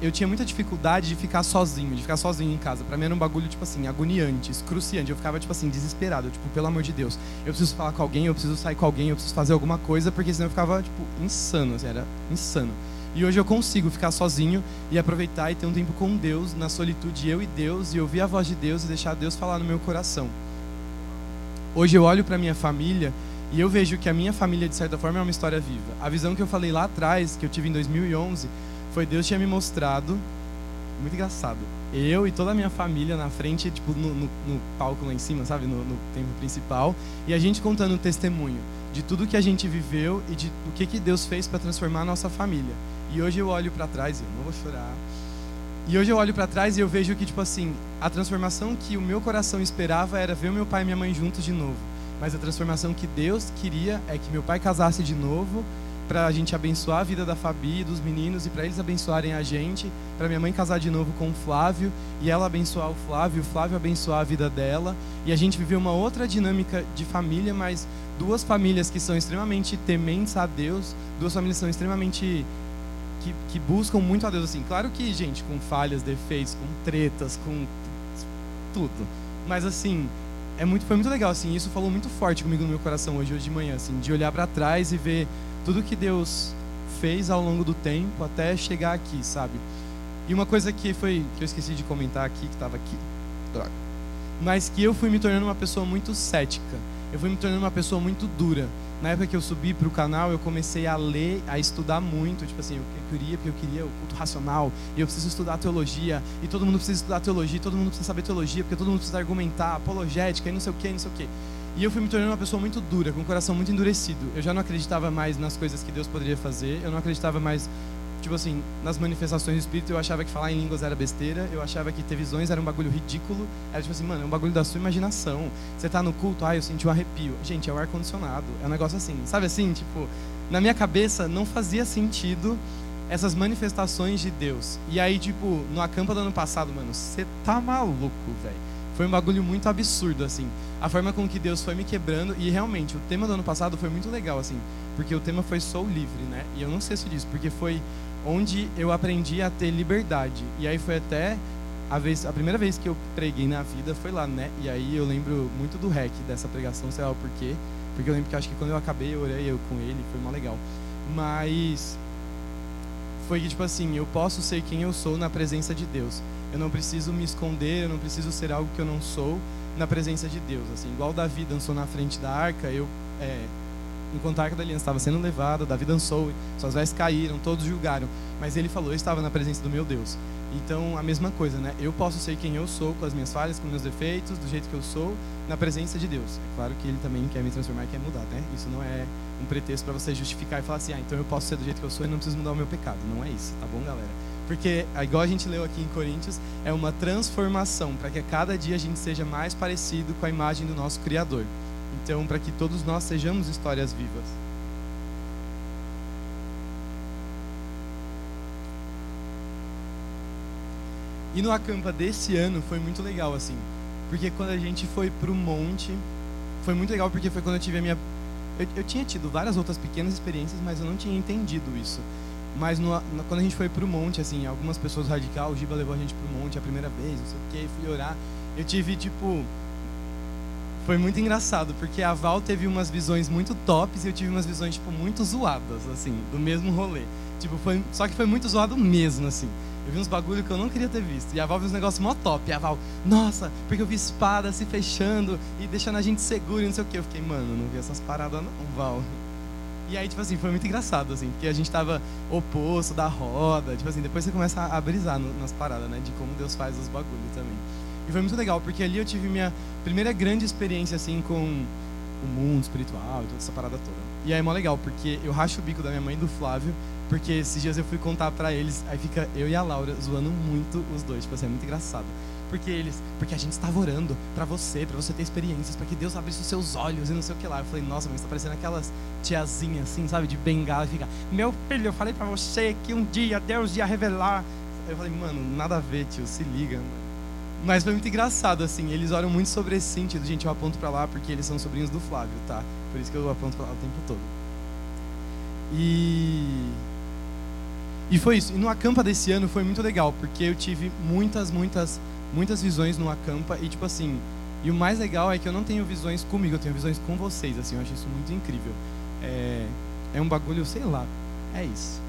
eu tinha muita dificuldade de ficar sozinho, de ficar sozinho em casa. Para mim era um bagulho, tipo assim, agoniante, excruciante. Eu ficava, tipo assim, desesperado. Tipo, pelo amor de Deus, eu preciso falar com alguém, eu preciso sair com alguém, eu preciso fazer alguma coisa, porque senão eu ficava, tipo, insano, assim, era insano. E hoje eu consigo ficar sozinho e aproveitar e ter um tempo com Deus, na solitude, eu e Deus, e ouvir a voz de Deus e deixar Deus falar no meu coração. Hoje eu olho para minha família e eu vejo que a minha família, de certa forma, é uma história viva. A visão que eu falei lá atrás, que eu tive em 2011, foi Deus tinha me mostrado, muito engraçado, eu e toda a minha família na frente, tipo, no, no, no palco lá em cima, sabe, no, no templo principal, e a gente contando o testemunho de tudo que a gente viveu e de o que, que Deus fez para transformar a nossa família. E hoje eu olho para trás, e eu não vou chorar, e hoje eu olho para trás e eu vejo que, tipo assim, a transformação que o meu coração esperava era ver meu pai e minha mãe juntos de novo. Mas a transformação que Deus queria é que meu pai casasse de novo para a gente abençoar a vida da Fabi e dos meninos e para eles abençoarem a gente, para minha mãe casar de novo com o Flávio e ela abençoar o Flávio, o Flávio abençoar a vida dela e a gente viver uma outra dinâmica de família, mas duas famílias que são extremamente tementes a Deus, duas famílias que são extremamente que, que buscam muito a Deus assim. Claro que, gente, com falhas, defeitos, com tretas, com tudo. Mas assim, é muito, foi muito legal assim, isso falou muito forte comigo no meu coração hoje, hoje de manhã, assim, de olhar para trás e ver tudo que Deus fez ao longo do tempo até chegar aqui, sabe? E uma coisa que foi que eu esqueci de comentar aqui, que estava aqui, droga. Mas que eu fui me tornando uma pessoa muito cética. Eu fui me tornando uma pessoa muito dura. Na época que eu subi para o canal, eu comecei a ler, a estudar muito, tipo assim, eu queria, porque eu queria o culto racional, e eu preciso estudar teologia, e todo mundo precisa estudar teologia, todo mundo precisa saber teologia, porque todo mundo precisa argumentar, apologética, e não sei o que, não sei o que. E eu fui me tornando uma pessoa muito dura, com o coração muito endurecido. Eu já não acreditava mais nas coisas que Deus poderia fazer. Eu não acreditava mais, tipo assim, nas manifestações do Espírito. Eu achava que falar em línguas era besteira. Eu achava que ter visões era um bagulho ridículo. Era tipo assim, mano, é um bagulho da sua imaginação. Você tá no culto, ah, eu senti um arrepio. Gente, é o ar-condicionado. É um negócio assim, sabe assim? Tipo, na minha cabeça não fazia sentido essas manifestações de Deus. E aí, tipo, no acampa do ano passado, mano, você tá maluco, velho foi um bagulho muito absurdo, assim. A forma com que Deus foi me quebrando. E realmente, o tema do ano passado foi muito legal, assim. Porque o tema foi Sou Livre, né? E eu não sei se disso, porque foi onde eu aprendi a ter liberdade. E aí foi até a, vez, a primeira vez que eu preguei na vida foi lá, né? E aí eu lembro muito do rec dessa pregação, sei lá o porquê. Porque eu lembro que acho que quando eu acabei, eu orei eu com ele, foi mó legal. Mas foi que, tipo assim, eu posso ser quem eu sou na presença de Deus. Eu não preciso me esconder, eu não preciso ser algo que eu não sou na presença de Deus. Assim, igual Davi dançou na frente da arca, eu, é, enquanto a arca da aliança estava sendo levada, Davi dançou, suas vestes caíram, todos julgaram. Mas ele falou: Eu estava na presença do meu Deus. Então, a mesma coisa, né? Eu posso ser quem eu sou, com as minhas falhas, com meus defeitos, do jeito que eu sou, na presença de Deus. É claro que ele também quer me transformar e quer mudar, né? Isso não é um pretexto para você justificar e falar assim: ah, então eu posso ser do jeito que eu sou e não preciso mudar o meu pecado. Não é isso, tá bom, galera? Porque, igual a gente leu aqui em Coríntios, é uma transformação para que a cada dia a gente seja mais parecido com a imagem do nosso Criador. Então, para que todos nós sejamos histórias vivas. E no acampa desse ano foi muito legal, assim. Porque quando a gente foi pro monte, foi muito legal porque foi quando eu tive a minha. Eu, eu tinha tido várias outras pequenas experiências, mas eu não tinha entendido isso. Mas no, no, quando a gente foi pro monte, assim, algumas pessoas radical, o Giba levou a gente pro monte a primeira vez, não sei o que, fui orar. Eu tive, tipo. Foi muito engraçado, porque a Val teve umas visões muito tops e eu tive umas visões, tipo, muito zoadas, assim, do mesmo rolê. Tipo, foi, só que foi muito zoado mesmo, assim. Eu vi uns bagulho que eu não queria ter visto. E a Val viu uns negócios mó top. E a Val, nossa, porque eu vi espada se fechando e deixando a gente seguro e não sei o que. Eu fiquei, mano, não vi essas paradas não, Val. E aí, tipo assim, foi muito engraçado, assim, porque a gente tava oposto da roda, tipo assim, depois você começa a brisar no, nas paradas, né, de como Deus faz os bagulhos também. E foi muito legal, porque ali eu tive minha primeira grande experiência, assim, com o mundo espiritual e toda essa parada toda. E aí é mó legal, porque eu racho o bico da minha mãe e do Flávio, porque esses dias eu fui contar pra eles, aí fica eu e a Laura zoando muito os dois, tipo assim, é muito engraçado. Porque eles, porque a gente estava orando para você, para você ter experiências, para que Deus abrisse os seus olhos e não sei o que lá. Eu falei, nossa, mas está parecendo aquelas tiazinhas assim, sabe, de bengala e fica, meu filho, eu falei para você que um dia Deus ia revelar. Eu falei, mano, nada a ver, tio, se liga, mano. Mas foi muito engraçado, assim, eles oram muito sobre esse sentido. Gente, eu aponto para lá porque eles são sobrinhos do Flávio, tá? Por isso que eu aponto para lá o tempo todo. E E foi isso. E no acampa desse ano foi muito legal, porque eu tive muitas, muitas, muitas visões no acampa e tipo assim, e o mais legal é que eu não tenho visões comigo, eu tenho visões com vocês, assim, eu acho isso muito incrível. É, é um bagulho, sei lá, é isso.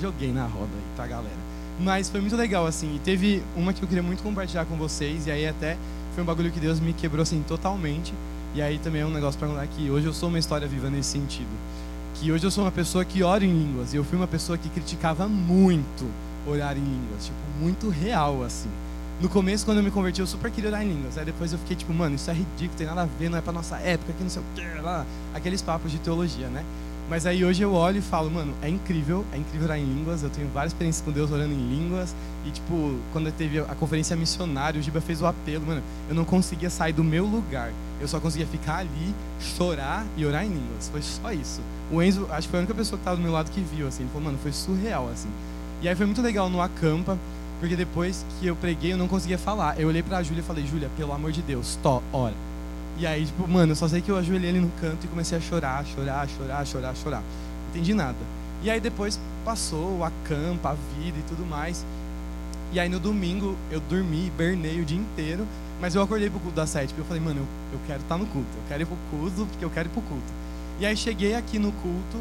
Joguei na roda aí, tá, galera? Mas foi muito legal, assim, e teve uma que eu queria muito compartilhar com vocês, e aí até foi um bagulho que Deus me quebrou, assim, totalmente. E aí também é um negócio para contar que hoje eu sou uma história viva nesse sentido. Que hoje eu sou uma pessoa que ora em línguas, e eu fui uma pessoa que criticava muito orar em línguas, tipo, muito real, assim. No começo, quando eu me converti, eu super queria orar em línguas. Aí depois eu fiquei tipo, mano, isso é ridículo, tem nada a ver, não é pra nossa época, que não sei o que, lá. Aqueles papos de teologia, né? Mas aí hoje eu olho e falo, mano, é incrível, é incrível orar em línguas. Eu tenho várias experiências com Deus orando em línguas. E, tipo, quando teve a conferência missionária, o Giba fez o apelo, mano, eu não conseguia sair do meu lugar. Eu só conseguia ficar ali, chorar e orar em línguas. Foi só isso. O Enzo, acho que foi a única pessoa que estava do meu lado que viu, assim. Ele falou, mano, foi surreal, assim. E aí foi muito legal no Acampa. Porque depois que eu preguei, eu não conseguia falar. Eu olhei pra Júlia e falei, Júlia, pelo amor de Deus, to, ora. E aí, tipo, mano, eu só sei que eu ajoelhei ali no canto e comecei a chorar, chorar, chorar, chorar, chorar. Não entendi nada. E aí depois passou a campa, a vida e tudo mais. E aí no domingo eu dormi, bernei o dia inteiro, mas eu acordei pro culto das sete, porque eu falei, mano, eu, eu quero estar tá no culto, eu quero ir pro culto, porque eu quero ir pro culto. E aí cheguei aqui no culto,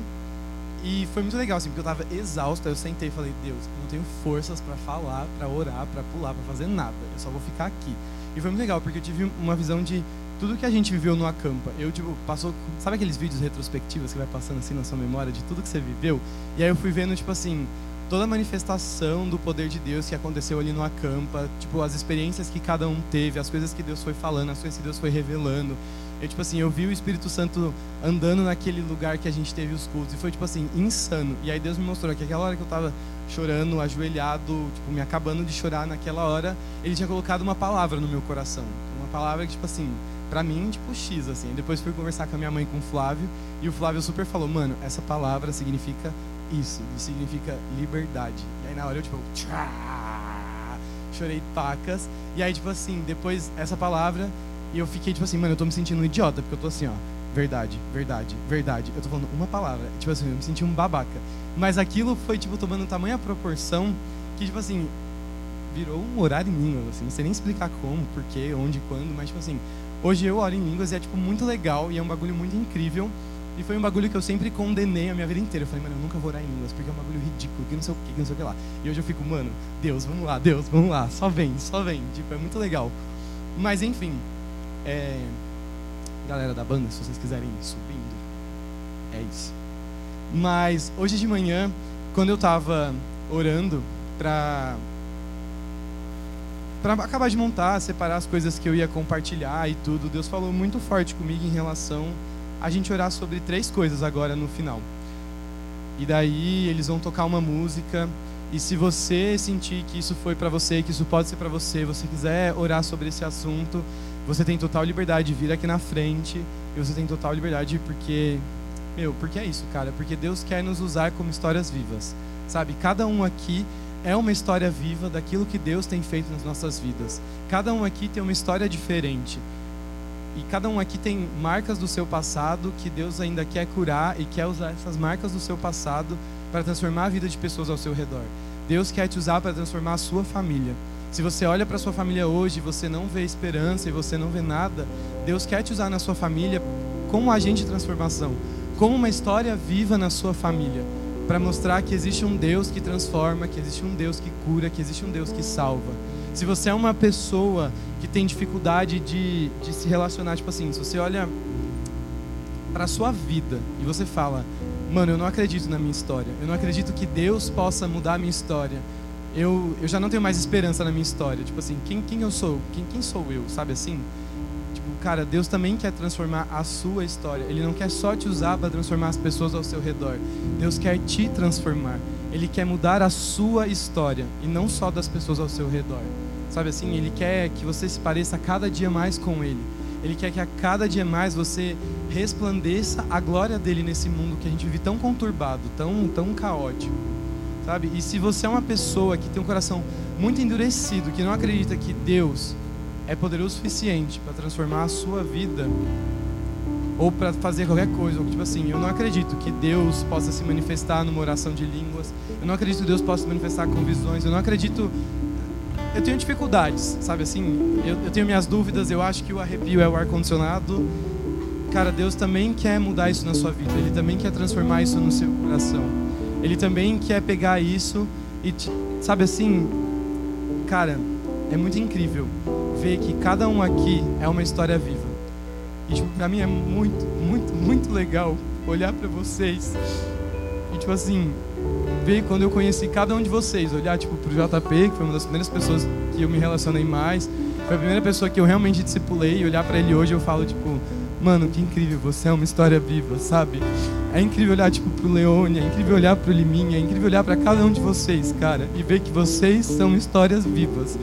e foi muito legal, assim, porque eu estava exausto. Aí eu sentei e falei, Deus, eu não tenho forças para falar, para orar, para pular, para fazer nada. Eu só vou ficar aqui. E foi muito legal, porque eu tive uma visão de tudo que a gente viveu no acampa. Eu, tipo, passou. Sabe aqueles vídeos retrospectivos que vai passando assim na sua memória de tudo que você viveu? E aí eu fui vendo, tipo assim, toda a manifestação do poder de Deus que aconteceu ali no acampa, tipo, as experiências que cada um teve, as coisas que Deus foi falando, as coisas que Deus foi revelando. Eu, tipo assim, eu vi o Espírito Santo andando naquele lugar que a gente teve os cultos. E foi, tipo assim, insano. E aí Deus me mostrou que aquela hora que eu tava chorando, ajoelhado, tipo, me acabando de chorar naquela hora, Ele tinha colocado uma palavra no meu coração. Uma palavra que, tipo assim, pra mim, tipo, X, assim. Depois fui conversar com a minha mãe, com o Flávio. E o Flávio super falou, mano, essa palavra significa isso. Significa liberdade. E aí na hora eu, tipo, tchá, chorei pacas. E aí, tipo assim, depois essa palavra e eu fiquei tipo assim, mano, eu tô me sentindo um idiota, porque eu tô assim, ó, verdade, verdade, verdade. Eu tô falando uma palavra, tipo assim, eu me senti um babaca. Mas aquilo foi, tipo, tomando tamanha proporção que, tipo assim, virou um horário em línguas, assim, não sei nem explicar como, porquê, onde, quando, mas, tipo assim, hoje eu oro em línguas e é, tipo, muito legal e é um bagulho muito incrível. E foi um bagulho que eu sempre condenei a minha vida inteira. Eu falei, mano, eu nunca vou orar em línguas, porque é um bagulho ridículo, que não sei o que, que não sei o que lá. E hoje eu fico, mano, Deus, vamos lá, Deus, vamos lá, só vem, só vem. Tipo, é muito legal. Mas, enfim, é, galera da banda, se vocês quiserem ir subindo, é isso. Mas hoje de manhã, quando eu estava orando para para acabar de montar, separar as coisas que eu ia compartilhar e tudo, Deus falou muito forte comigo em relação a gente orar sobre três coisas agora no final. E daí eles vão tocar uma música e se você sentir que isso foi para você, que isso pode ser para você, você quiser orar sobre esse assunto, você tem total liberdade de vir aqui na frente e você tem total liberdade porque, meu, porque é isso, cara, porque Deus quer nos usar como histórias vivas, sabe? Cada um aqui é uma história viva daquilo que Deus tem feito nas nossas vidas. Cada um aqui tem uma história diferente. E cada um aqui tem marcas do seu passado que Deus ainda quer curar e quer usar essas marcas do seu passado para transformar a vida de pessoas ao seu redor. Deus quer te usar para transformar a sua família. Se você olha para sua família hoje e você não vê esperança e você não vê nada, Deus quer te usar na sua família como agente de transformação, como uma história viva na sua família, para mostrar que existe um Deus que transforma, que existe um Deus que cura, que existe um Deus que salva. Se você é uma pessoa que tem dificuldade de, de se relacionar, tipo assim, se você olha para a sua vida e você fala, mano, eu não acredito na minha história, eu não acredito que Deus possa mudar a minha história, eu, eu já não tenho mais esperança na minha história. Tipo assim, quem, quem eu sou? Quem, quem sou eu? Sabe assim? Tipo, cara, Deus também quer transformar a sua história. Ele não quer só te usar para transformar as pessoas ao seu redor. Deus quer te transformar. Ele quer mudar a sua história e não só das pessoas ao seu redor. Sabe assim? Ele quer que você se pareça cada dia mais com Ele. Ele quer que a cada dia mais você resplandeça a glória dele nesse mundo que a gente vive tão conturbado, tão, tão caótico sabe? E se você é uma pessoa que tem um coração muito endurecido, que não acredita que Deus é poderoso o suficiente para transformar a sua vida, ou para fazer qualquer coisa. Ou, tipo assim, eu não acredito que Deus possa se manifestar numa oração de línguas. Eu não acredito que Deus possa se manifestar com visões. Eu não acredito. Eu tenho dificuldades, sabe assim? Eu, eu tenho minhas dúvidas. Eu acho que o arrepio é o ar-condicionado. Cara, Deus também quer mudar isso na sua vida. Ele também quer transformar isso no seu coração. Ele também quer pegar isso e, sabe assim, cara, é muito incrível ver que cada um aqui é uma história viva. E tipo, pra mim é muito, muito, muito legal olhar para vocês e tipo assim, ver quando eu conheci cada um de vocês, olhar tipo pro JP, que foi uma das primeiras pessoas que eu me relacionei mais, foi a primeira pessoa que eu realmente discipulei, e olhar para ele hoje eu falo tipo, mano, que incrível, você é uma história viva, sabe? É incrível olhar tipo pro Leone, é incrível olhar pro Liminha, é incrível olhar para cada um de vocês, cara, e ver que vocês são histórias vivas.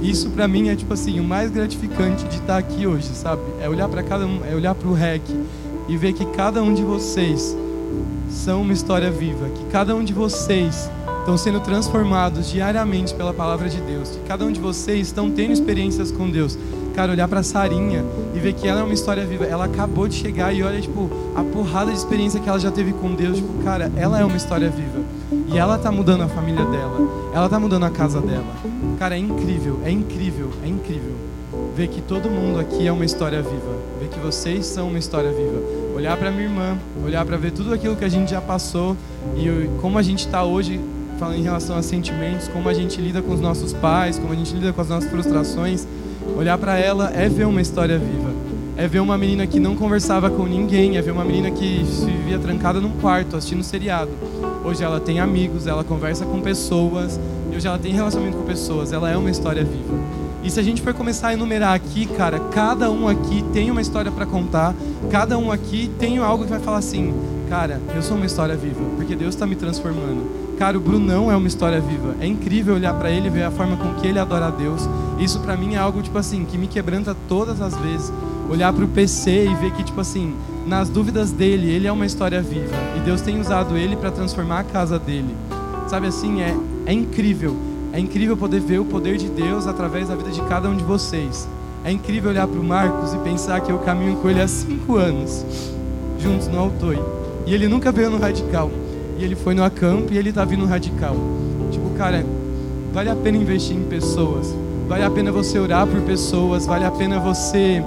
Isso para mim é tipo assim, o mais gratificante de estar aqui hoje, sabe? É olhar para cada um, é olhar pro REC e ver que cada um de vocês são uma história viva, que cada um de vocês estão sendo transformados diariamente pela palavra de Deus, que cada um de vocês estão tendo experiências com Deus. Cara, olhar para Sarinha e ver que ela é uma história viva. Ela acabou de chegar e olha, tipo, a porrada de experiência que ela já teve com Deus. Tipo, cara, ela é uma história viva. E ela tá mudando a família dela. Ela tá mudando a casa dela. Cara, é incrível, é incrível, é incrível. Ver que todo mundo aqui é uma história viva. Ver que vocês são uma história viva. Olhar para minha irmã, olhar para ver tudo aquilo que a gente já passou e como a gente está hoje falando em relação a sentimentos, como a gente lida com os nossos pais, como a gente lida com as nossas frustrações. Olhar para ela é ver uma história viva. É ver uma menina que não conversava com ninguém, é ver uma menina que se vivia trancada num quarto assistindo seriado. Hoje ela tem amigos, ela conversa com pessoas, e hoje ela tem relacionamento com pessoas. Ela é uma história viva. E se a gente for começar a enumerar aqui, cara, cada um aqui tem uma história para contar, cada um aqui tem algo que vai falar assim, cara, eu sou uma história viva, porque Deus está me transformando. Cara, o Brunão é uma história viva. É incrível olhar para ele e ver a forma com que ele adora a Deus. Isso para mim é algo tipo assim que me quebranta todas as vezes. Olhar para o PC e ver que tipo assim, nas dúvidas dele, ele é uma história viva e Deus tem usado ele para transformar a casa dele. Sabe assim, é é incrível. É incrível poder ver o poder de Deus através da vida de cada um de vocês. É incrível olhar para o Marcos e pensar que eu caminho com ele há cinco anos, juntos no Altoi. E ele nunca veio no Radical e ele foi no acampo e ele tá vindo radical. Tipo, cara, vale a pena investir em pessoas. Vale a pena você orar por pessoas, vale a pena você,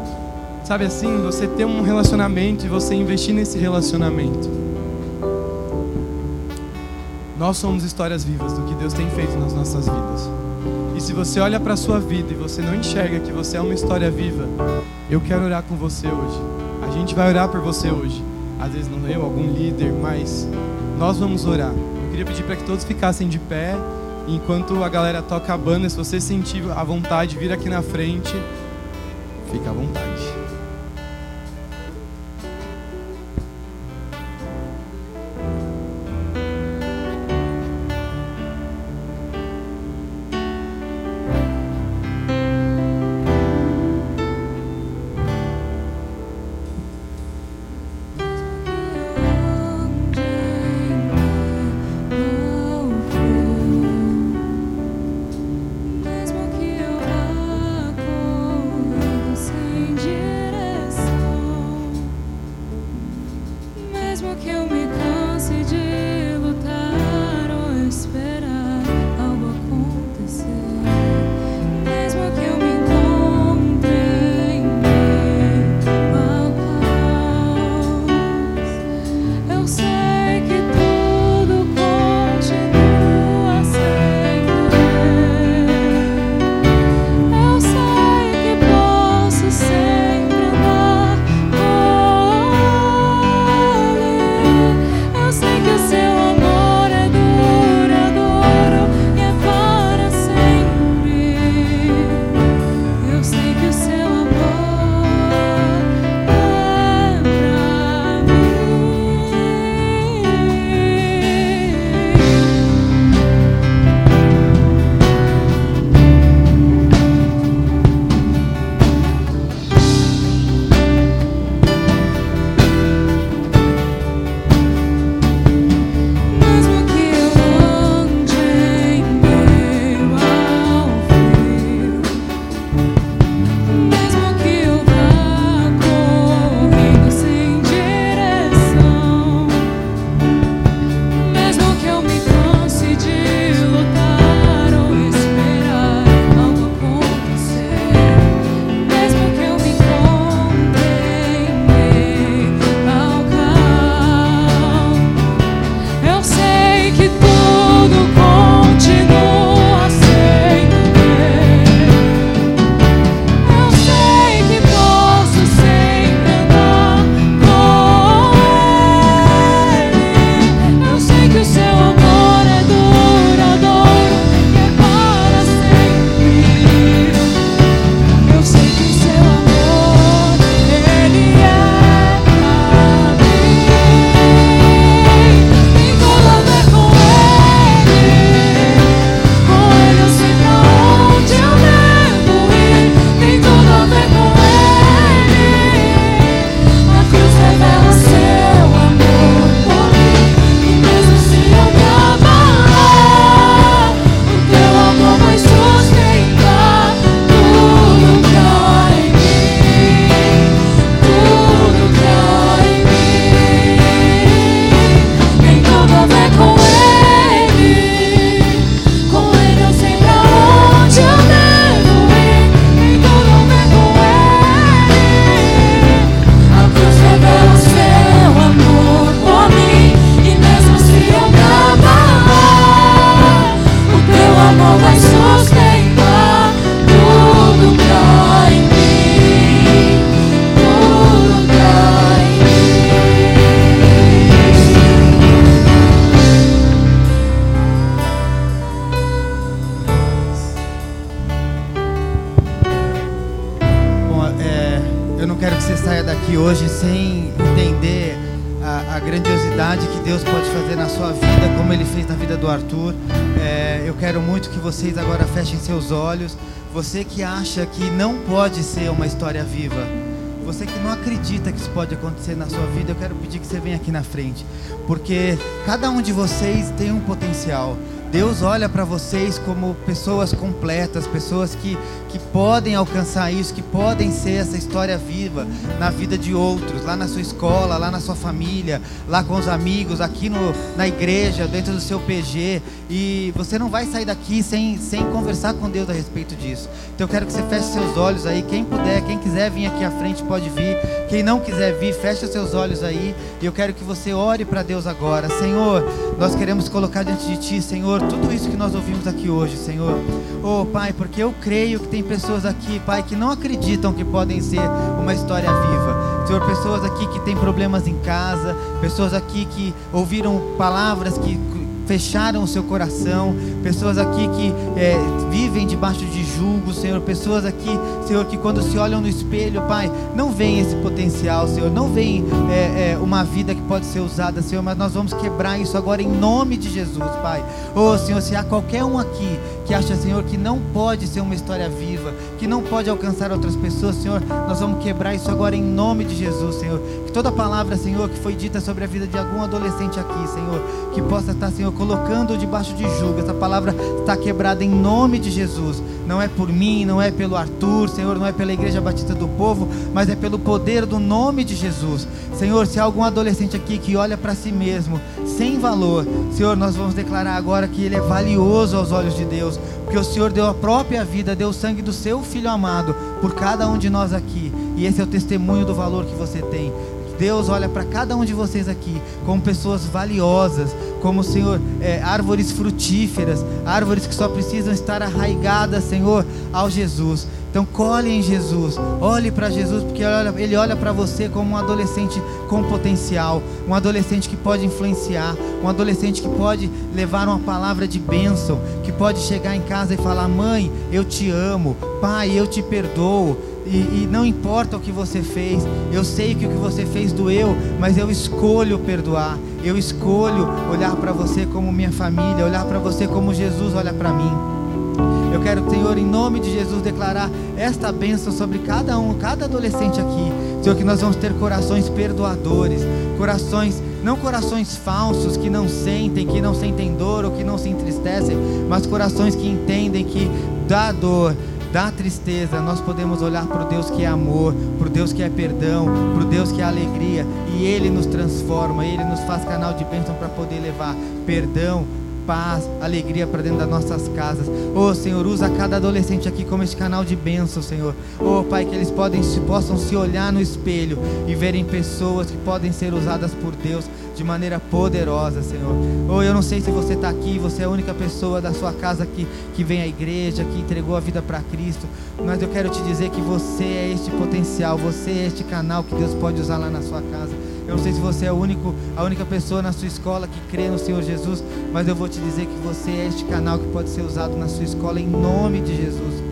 sabe assim, você ter um relacionamento e você investir nesse relacionamento. Nós somos histórias vivas do que Deus tem feito nas nossas vidas. E se você olha para a sua vida e você não enxerga que você é uma história viva, eu quero orar com você hoje. A gente vai orar por você hoje. Às vezes não eu, algum líder, mas nós vamos orar. Eu queria pedir para que todos ficassem de pé. Enquanto a galera toca a banda, se você sentir a vontade, vir aqui na frente, fica à vontade. A, grandiosidade que Deus pode fazer na sua vida, como Ele fez na vida do Arthur. É, eu quero muito que vocês agora fechem seus olhos. Você que acha que não pode ser uma história viva, você que não acredita que isso pode acontecer na sua vida, eu quero pedir que você venha aqui na frente, porque cada um de vocês tem um potencial. Deus olha para vocês como pessoas completas, pessoas que, que podem alcançar isso, que podem ser essa história viva na vida de outros, lá na sua escola, lá na sua família, lá com os amigos, aqui no, na igreja, dentro do seu PG. E você não vai sair daqui sem, sem conversar com Deus a respeito disso. Então eu quero que você feche seus olhos aí. Quem puder, quem quiser vir aqui à frente pode vir. Quem não quiser vir, feche seus olhos aí. E eu quero que você ore para Deus agora. Senhor, nós queremos colocar diante de Ti, Senhor tudo isso que nós ouvimos aqui hoje, Senhor. Oh, Pai, porque eu creio que tem pessoas aqui, Pai, que não acreditam que podem ser uma história viva. Senhor, pessoas aqui que têm problemas em casa, pessoas aqui que ouviram palavras que fecharam o seu coração, pessoas aqui que é, vivem debaixo de julgo, Senhor, pessoas aqui, Senhor, que quando se olham no espelho, Pai, não veem esse potencial, Senhor, não veem é, é, uma vida que pode ser usada, Senhor, mas nós vamos quebrar isso agora em nome de Jesus, Pai. Oh, Senhor, se há qualquer um aqui que acha, Senhor, que não pode ser uma história viva, que não pode alcançar outras pessoas, Senhor, nós vamos quebrar isso agora em nome de Jesus, Senhor. Que toda palavra, Senhor, que foi dita sobre a vida de algum adolescente aqui, Senhor, que possa estar, Senhor, colocando debaixo de julgo. Essa palavra está quebrada em nome de Jesus. Não é por mim, não é pelo Arthur, Senhor, não é pela Igreja Batista do Povo, mas é pelo poder do nome de Jesus. Senhor, se há algum adolescente aqui que olha para si mesmo sem valor, Senhor, nós vamos declarar agora que ele é valioso aos olhos de Deus, porque o Senhor deu a própria vida, deu o sangue do seu filho amado por cada um de nós aqui. E esse é o testemunho do valor que você tem. Deus olha para cada um de vocês aqui como pessoas valiosas, como, Senhor, é, árvores frutíferas, árvores que só precisam estar arraigadas, Senhor, ao Jesus. Então colhe em Jesus, olhe para Jesus, porque Ele olha para você como um adolescente com potencial, um adolescente que pode influenciar, um adolescente que pode levar uma palavra de bênção, que pode chegar em casa e falar: Mãe, eu te amo, Pai, eu te perdoo. E, e, não importa o que você fez, eu sei que o que você fez doeu, mas eu escolho perdoar, eu escolho olhar para você como minha família, olhar para você como Jesus olha para mim. Quero, Senhor, em nome de Jesus, declarar esta bênção sobre cada um, cada adolescente aqui. Senhor, que nós vamos ter corações perdoadores, corações, não corações falsos que não sentem, que não sentem dor ou que não se entristecem, mas corações que entendem que dá dor, da tristeza, nós podemos olhar para o Deus que é amor, para o Deus que é perdão, para o Deus que é alegria, e Ele nos transforma, Ele nos faz canal de bênção para poder levar perdão, paz, alegria para dentro das nossas casas. Oh Senhor, usa cada adolescente aqui como esse canal de bênção, Senhor. Oh Pai, que eles podem, possam se olhar no espelho e verem pessoas que podem ser usadas por Deus de maneira poderosa, Senhor. Oh, eu não sei se você está aqui, você é a única pessoa da sua casa que, que vem à igreja, que entregou a vida para Cristo, mas eu quero te dizer que você é este potencial, você é este canal que Deus pode usar lá na sua casa. Eu não sei se você é único, a única pessoa na sua escola que crê no Senhor Jesus, mas eu vou te dizer que você é este canal que pode ser usado na sua escola em nome de Jesus.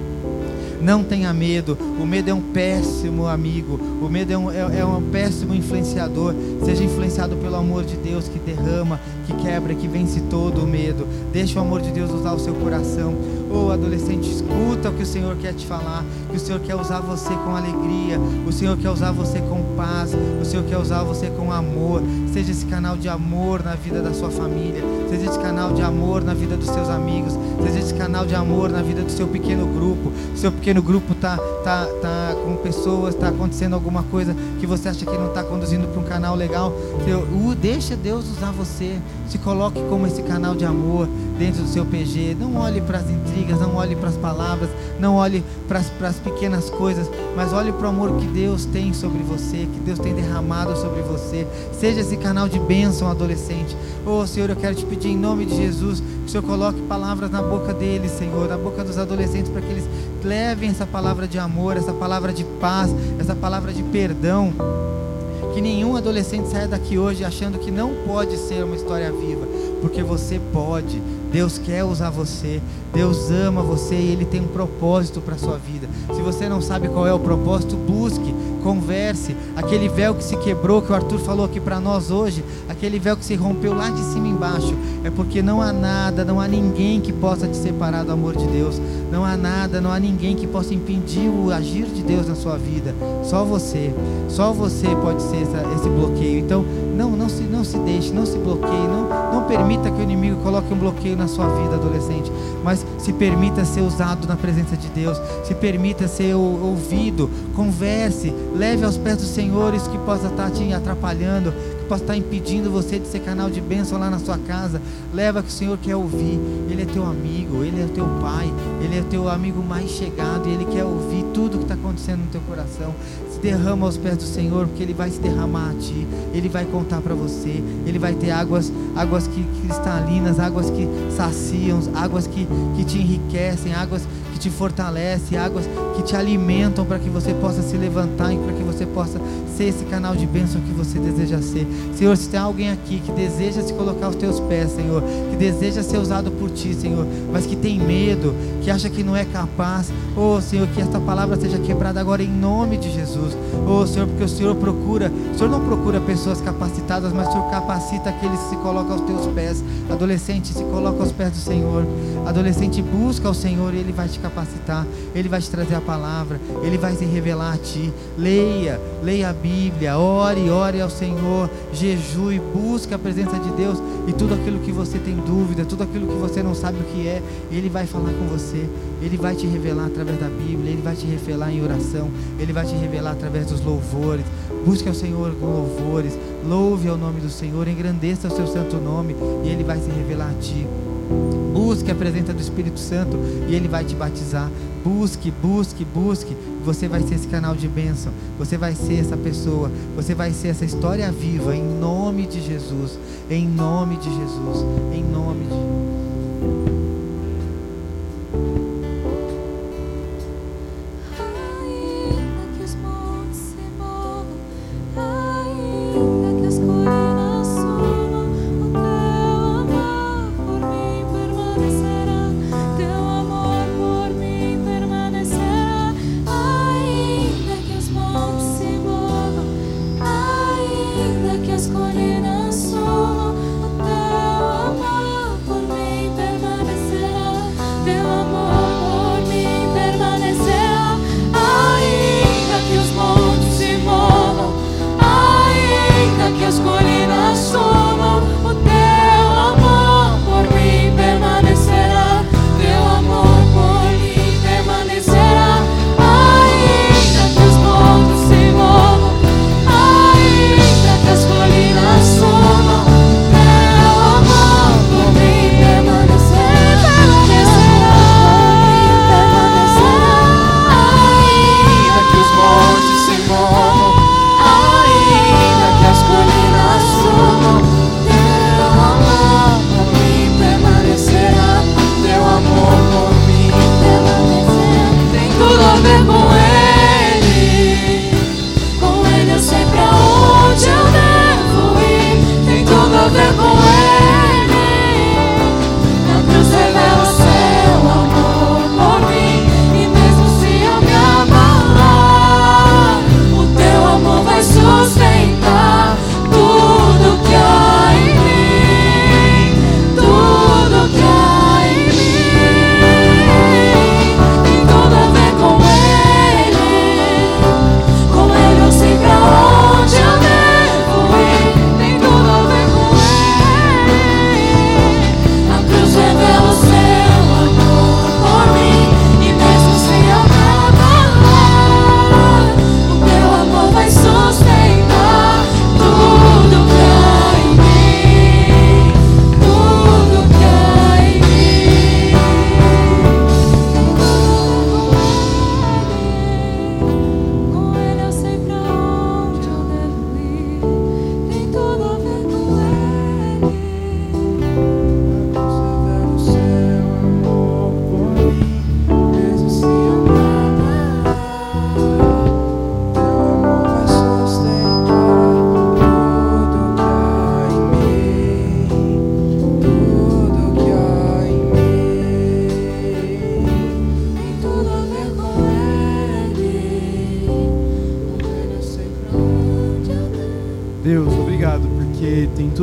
Não tenha medo. O medo é um péssimo amigo. O medo é um, é, é um péssimo influenciador. Seja influenciado pelo amor de Deus que derrama, que quebra, que vence todo o medo. Deixe o amor de Deus usar o seu coração. Oh, adolescente, escuta o que o Senhor quer te falar. Que o Senhor quer usar você com alegria. O Senhor quer usar você com paz. O Senhor quer usar você com amor. Seja esse canal de amor na vida da sua família. Seja esse canal de amor na vida dos seus amigos. Seja esse canal de amor na vida do seu pequeno grupo. Seu pequeno grupo tá, tá, tá com pessoas, está acontecendo alguma coisa que você acha que não está conduzindo para um canal legal. Uh, deixa Deus usar você. Se coloque como esse canal de amor dentro do seu PG. Não olhe para as intrigas, não olhe para as palavras, não olhe para as pequenas coisas, mas olhe para o amor que Deus tem sobre você, que Deus tem derramado sobre você. Seja esse canal de bênção, adolescente. Oh Senhor, eu quero te pedir em nome de Jesus que o Senhor coloque palavras na boca deles, Senhor, na boca dos adolescentes, para que eles levem essa palavra de amor, essa palavra de paz, essa palavra de perdão. Que nenhum adolescente saia daqui hoje achando que não pode ser uma história viva porque você pode. Deus quer usar você, Deus ama você e Ele tem um propósito para a sua vida. Se você não sabe qual é o propósito, busque, converse. Aquele véu que se quebrou, que o Arthur falou aqui para nós hoje, aquele véu que se rompeu lá de cima embaixo, é porque não há nada, não há ninguém que possa te separar do amor de Deus. Não há nada, não há ninguém que possa impedir o agir de Deus na sua vida. Só você, só você pode ser essa, esse bloqueio. Então, não, não se, não se deixe, não se bloqueie, não, não permita que o inimigo coloque um bloqueio na sua vida, adolescente. Mas se permita ser usado na presença de Deus, se permita ser ouvido, converse, leve aos pés do Senhor isso que possa estar te atrapalhando, possa estar impedindo você de ser canal de bênção lá na sua casa. Leva que o Senhor quer ouvir. Ele é teu amigo, Ele é teu pai, Ele é teu amigo mais chegado e Ele quer ouvir tudo que está acontecendo no teu coração. Se derrama aos pés do Senhor, porque Ele vai se derramar a ti. Ele vai contar para você. Ele vai ter águas, águas que, cristalinas, águas que saciam, águas que, que te enriquecem, águas te fortalecem, águas que te alimentam para que você possa se levantar e para que você possa ser esse canal de bênção que você deseja ser. Senhor, se tem alguém aqui que deseja se colocar aos teus pés, Senhor, que deseja ser usado por ti, Senhor, mas que tem medo, que acha que não é capaz, oh Senhor, que esta palavra seja quebrada agora em nome de Jesus. Oh Senhor, porque o Senhor procura, o Senhor não procura pessoas capacitadas, mas o Senhor capacita aqueles que se colocam aos teus pés. Adolescente, se coloca aos pés do Senhor. Adolescente, busca o Senhor e Ele vai te capacitar, Ele vai te trazer a palavra, Ele vai se revelar a ti. Leia, leia a Bíblia, ore, ore ao Senhor, jejue, busque a presença de Deus e tudo aquilo que você tem dúvida, tudo aquilo que você não sabe o que é, Ele vai falar com você, Ele vai te revelar através da Bíblia, Ele vai te revelar em oração, Ele vai te revelar através dos louvores. Busque ao Senhor com louvores, louve ao nome do Senhor, engrandeça o seu santo nome e Ele vai se revelar a ti. Busque a presença do Espírito Santo e Ele vai te batizar. Busque, busque, busque. Você vai ser esse canal de bênção. Você vai ser essa pessoa. Você vai ser essa história viva em nome de Jesus. Em nome de Jesus. Em nome de Jesus.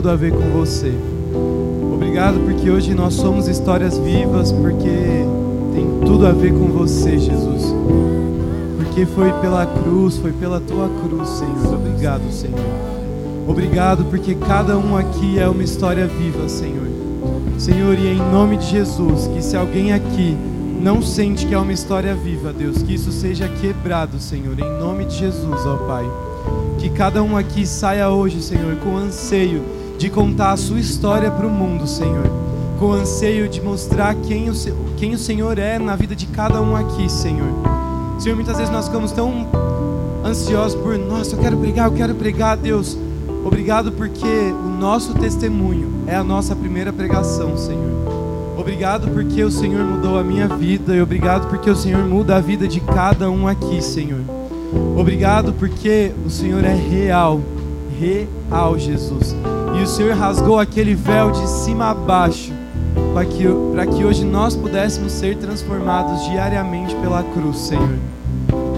Tudo a ver com você. Obrigado porque hoje nós somos histórias vivas, porque tem tudo a ver com você, Jesus. Porque foi pela cruz, foi pela tua cruz, Senhor. Obrigado, Senhor. Obrigado porque cada um aqui é uma história viva, Senhor. Senhor, e em nome de Jesus, que se alguém aqui não sente que é uma história viva, Deus, que isso seja quebrado, Senhor, em nome de Jesus, ó Pai. Que cada um aqui saia hoje, Senhor, com anseio de contar a sua história para o mundo, Senhor. Com anseio de mostrar quem o, quem o Senhor é na vida de cada um aqui, Senhor. Senhor, muitas vezes nós ficamos tão ansiosos por, nossa, eu quero pregar, eu quero pregar, Deus. Obrigado porque o nosso testemunho é a nossa primeira pregação, Senhor. Obrigado porque o Senhor mudou a minha vida e obrigado porque o Senhor muda a vida de cada um aqui, Senhor. Obrigado porque o Senhor é real, real, Jesus. E o Senhor rasgou aquele véu de cima a baixo para que, para que hoje nós pudéssemos ser transformados diariamente pela cruz, Senhor.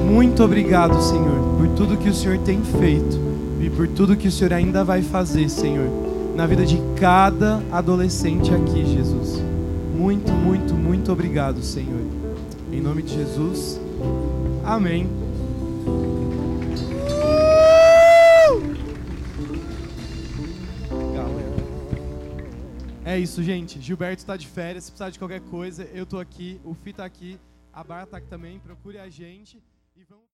Muito obrigado, Senhor, por tudo que o Senhor tem feito e por tudo que o Senhor ainda vai fazer, Senhor, na vida de cada adolescente aqui, Jesus. Muito, muito, muito obrigado, Senhor. Em nome de Jesus. Amém. É isso, gente. Gilberto está de férias. Se precisar de qualquer coisa, eu tô aqui. O Fi tá aqui. A Bar tá aqui também. Procure a gente.